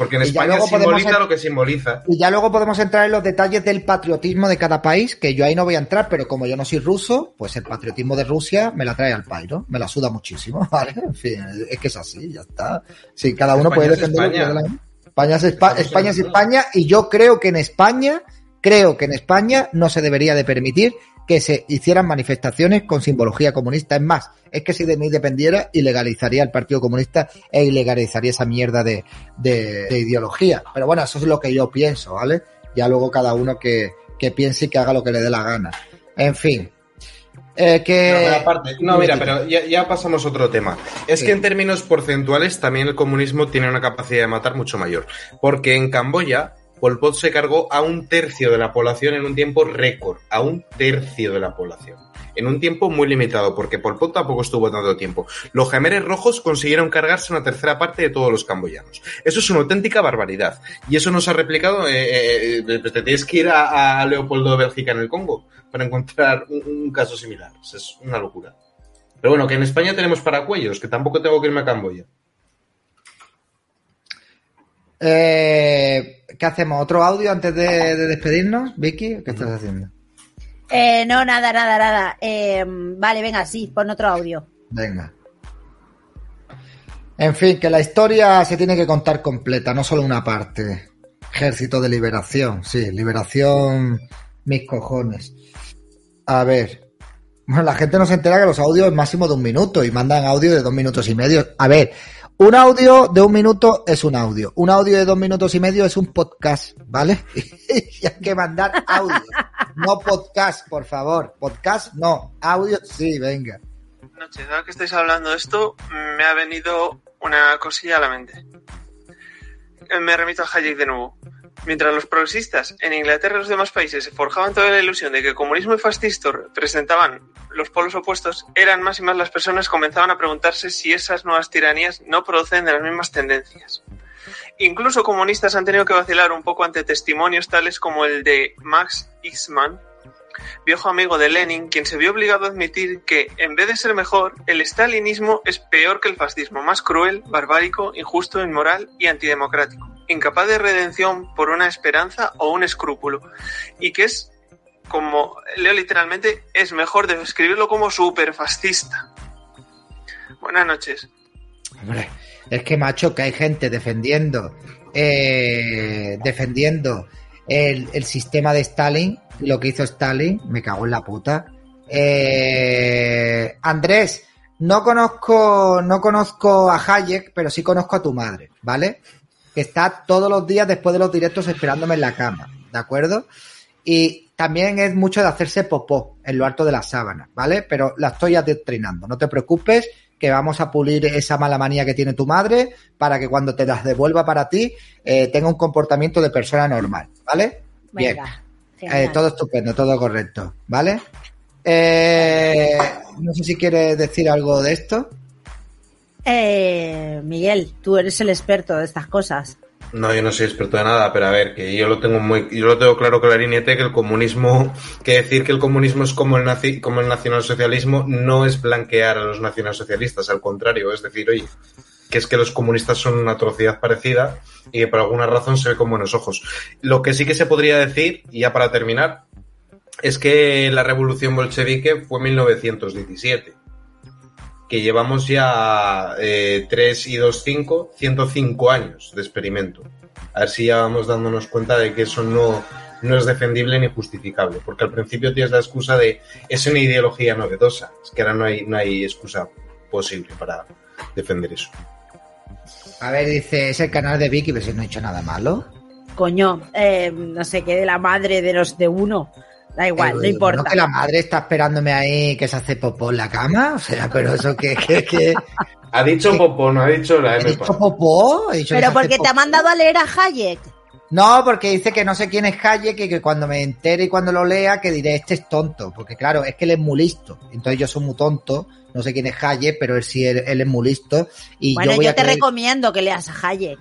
Porque en España podemos simboliza lo que simboliza. Y ya luego podemos entrar en los detalles del patriotismo de cada país, que yo ahí no voy a entrar, pero como yo no soy ruso, pues el patriotismo de Rusia me la trae al pairo, me la suda muchísimo, ¿vale? En fin, es que es así, ya está. Sí, cada uno España puede defender lo que España. la. España es, Espa- Estamos en España es España y yo creo que en España, creo que en España no se debería de permitir que se hicieran manifestaciones con simbología comunista. Es más, es que si de mí dependiera, ilegalizaría el Partido Comunista e ilegalizaría esa mierda de, de, de ideología. Pero bueno, eso es lo que yo pienso, ¿vale? Ya luego cada uno que, que piense y que haga lo que le dé la gana. En fin. Eh, que... No, aparte- no, mira, pero ya, ya pasamos a otro tema. Es Sí. que en términos porcentuales también el comunismo tiene una capacidad de matar mucho mayor. Porque en Camboya, Pol Pot se cargó a un tercio de la población en un tiempo récord. A un tercio de la población. En un tiempo muy limitado, porque Pol Pot tampoco estuvo tanto tiempo. Los gemeres rojos consiguieron cargarse una tercera parte de todos los camboyanos. Eso es una auténtica barbaridad. Y eso nos ha replicado. eh, eh, eh, te tienes que ir a, Leopoldo de Bélgica en el Congo para encontrar un, caso similar. Es una locura. Pero bueno, que en España tenemos paracuellos, que tampoco tengo que irme a Camboya. Eh, ¿Qué hacemos? ¿Otro audio antes de, de despedirnos? Vicky, ¿qué estás haciendo? Eh, no, nada, nada, nada. Eh, vale, venga, sí, pon otro audio. Venga. En fin, que la historia se tiene que contar completa, no solo una parte. Ejército de liberación, sí, liberación, mis cojones. A ver. Bueno, la gente no se entera que los audios es máximo de un minuto y mandan audio de dos minutos y medio. A ver, un audio de un minuto es un audio. Un audio de dos minutos y medio es un podcast, ¿vale? y hay que mandar audio. No podcast, por favor. Podcast, no. Audio, sí, venga. noches. Ahora que estáis hablando de esto, me ha venido una cosilla a la mente. Eh, Me remito a Hayek de nuevo. Mientras los progresistas en Inglaterra y los demás países se forjaban toda la ilusión de que comunismo y fascismo representaban los polos opuestos, eran más y más las personas que comenzaban a preguntarse si esas nuevas tiranías no proceden de las mismas tendencias. Incluso comunistas han tenido que vacilar un poco ante testimonios tales como el de Max Eastman, viejo amigo de Lenin, quien se vio obligado a admitir que, en vez de ser mejor, el stalinismo es peor que el fascismo, más cruel, barbárico, injusto, inmoral y antidemocrático, incapaz de redención por una esperanza o un escrúpulo, y que es, como leo literalmente, es mejor describirlo como superfascista. Buenas noches. Es que macho, que hay gente defendiendo, eh, defendiendo el, sistema de Stalin, lo que hizo Stalin, me cago en la puta. Eh, Andrés, no conozco, no conozco a Hayek, pero sí conozco a tu madre, ¿vale? Que está todos los días después de los directos esperándome en la cama, ¿de acuerdo? Y también es mucho de hacerse popó en lo alto de la sábana, ¿vale? Pero la estoy adoctrinando, no te preocupes, que vamos a pulir esa mala manía que tiene tu madre para que cuando te las devuelva para ti eh, tenga un comportamiento de persona normal, ¿vale? Bien. Venga. Eh, genial. todo estupendo, todo correcto, ¿vale? Eh, no sé si quieres decir algo de esto. Eh, Miguel, tú eres el experto de estas cosas. No, yo no soy experto de nada, pero a ver, que yo lo tengo muy, yo lo tengo claro clarinete que el comunismo, que decir que el comunismo es como el nazi, como el nacionalsocialismo, no es blanquear a los nacionalsocialistas, al contrario, es decir, oye, que es que los comunistas son una atrocidad parecida y que por alguna razón se ve con buenos ojos. Lo que sí que se podría decir, y ya para terminar, es que la revolución bolchevique fue en 1917 que llevamos ya eh, 3 y 2, 5, 105 años de experimento. A ver si ya vamos dándonos cuenta de que eso no, no es defendible ni justificable. Porque al principio tienes la excusa de es una ideología novedosa. Es que ahora no hay, no hay excusa posible para defender eso. A ver, dice, es el canal de Vicky, pero si no he hecho nada malo. Coño, eh, no sé qué de la madre de los de uno. Da igual, no Eh, importa. que la madre está esperándome ahí que se hace popó en la cama. O sea, pero eso que, que, que... Ha dicho Popó, no ha dicho la ¿He M. dicho popó? ¿He dicho que Pero porque te ha popó? mandado a leer a Hayek. No, porque dice que no sé quién es Hayek y que cuando me entere y cuando lo lea que diré, este es tonto. Porque claro, es que él es muy listo. Entonces yo soy muy tonto. No sé quién es Hayek, pero él sí, él, él es muy listo. Y bueno, yo yo, voy a te creer- recomiendo que leas a Hayek.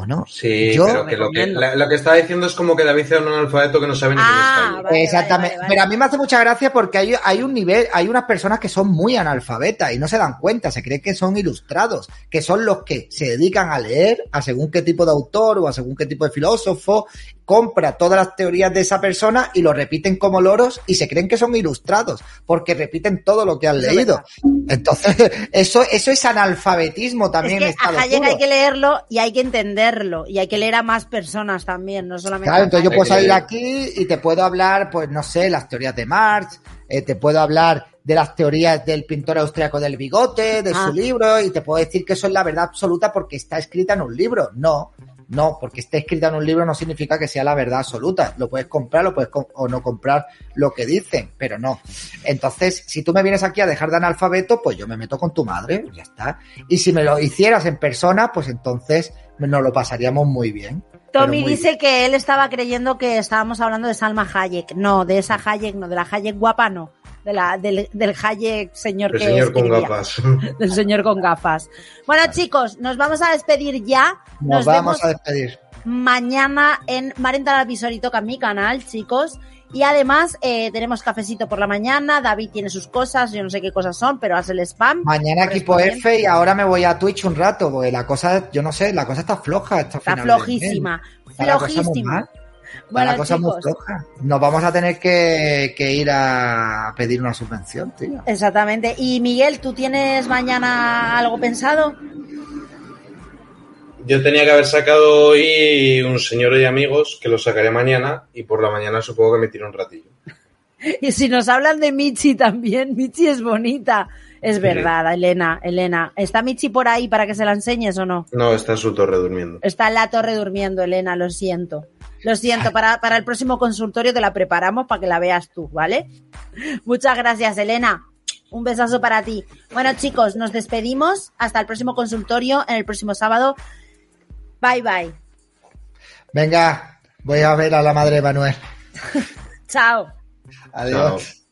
Bueno, Sí, Yo pero que lo, que, la- lo que estaba diciendo es como que David era un analfabeto que no sabe ni Ah, quién vale, Exactamente. vale, vale, Pero a mí me hace mucha gracia porque hay, hay un nivel, hay unas personas que son muy analfabetas y no se dan cuenta, se creen que son ilustrados, que son los que se dedican a leer a según qué tipo de autor o a según qué tipo de filósofo, compra todas las teorías de esa persona y lo repiten como loros y se creen que son ilustrados porque repiten todo lo que han es leído. Entonces, eso, eso es analfabetismo Es también. que a Hayek puro. hay que leerlo y hay que entenderlo y hay que leer a más personas también, no solamente Claro, a entonces yo puedo que salir aquí y te puedo hablar, pues no sé, las teorías de Marx, eh, te puedo hablar de las teorías del pintor austriaco del bigote, de Ah. su libro, y te puedo decir que eso es la verdad absoluta porque está escrita en un libro. No, no, porque esté escrita en un libro no significa que sea la verdad absoluta. Lo puedes comprar, lo puedes o no comprar lo que dicen, pero no. Entonces, si tú me vienes aquí a dejar de analfabeto, pues yo me meto con tu madre, ya está. Y si me lo hicieras en persona, pues entonces nos lo pasaríamos muy bien. Tommy muy dice que él estaba creyendo que estábamos hablando de Salma Hayek. No, de esa Hayek no, de la Hayek guapa no. De la, del, del Hayek señor El que señor con gafas. Del señor con gafas. Bueno, chicos, nos vamos a despedir ya. Nos, Nos, vamos vemos a despedir. mañana en Marental al Visor y toca mi canal, chicos. Y además eh, tenemos cafecito por la mañana. David tiene sus cosas, yo no sé qué cosas son, pero hace el spam. Mañana equipo. F y ahora me voy a Twitch un rato, porque la cosa, yo no sé, la cosa está floja. Está, Está flojísima, Está muy flojísima. Bueno, la cosa muy chicos. floja. Nos vamos a tener que, que ir a pedir una subvención, tío. Exactamente. Y Miguel, ¿tú tienes mañana algo pensado? Yo tenía que haber sacado hoy un señor y amigos, que lo sacaré mañana, y por la mañana supongo que me tiro un ratillo. Y si nos hablan de Michi también, Michi es bonita. Es verdad, Elena, Elena. ¿Está Michi por ahí para que se la enseñes o no? No, está en su torre durmiendo. Está en la torre durmiendo, Elena, lo siento. Lo siento, para, para el próximo consultorio te la preparamos para que la veas tú, ¿vale? Muchas gracias, Elena. Un besazo para ti. Bueno, chicos, nos despedimos. Hasta el próximo consultorio, en el próximo sábado. Bye, bye. Venga, voy a ver a la madre de Manuel. Chao. Adiós. Chao.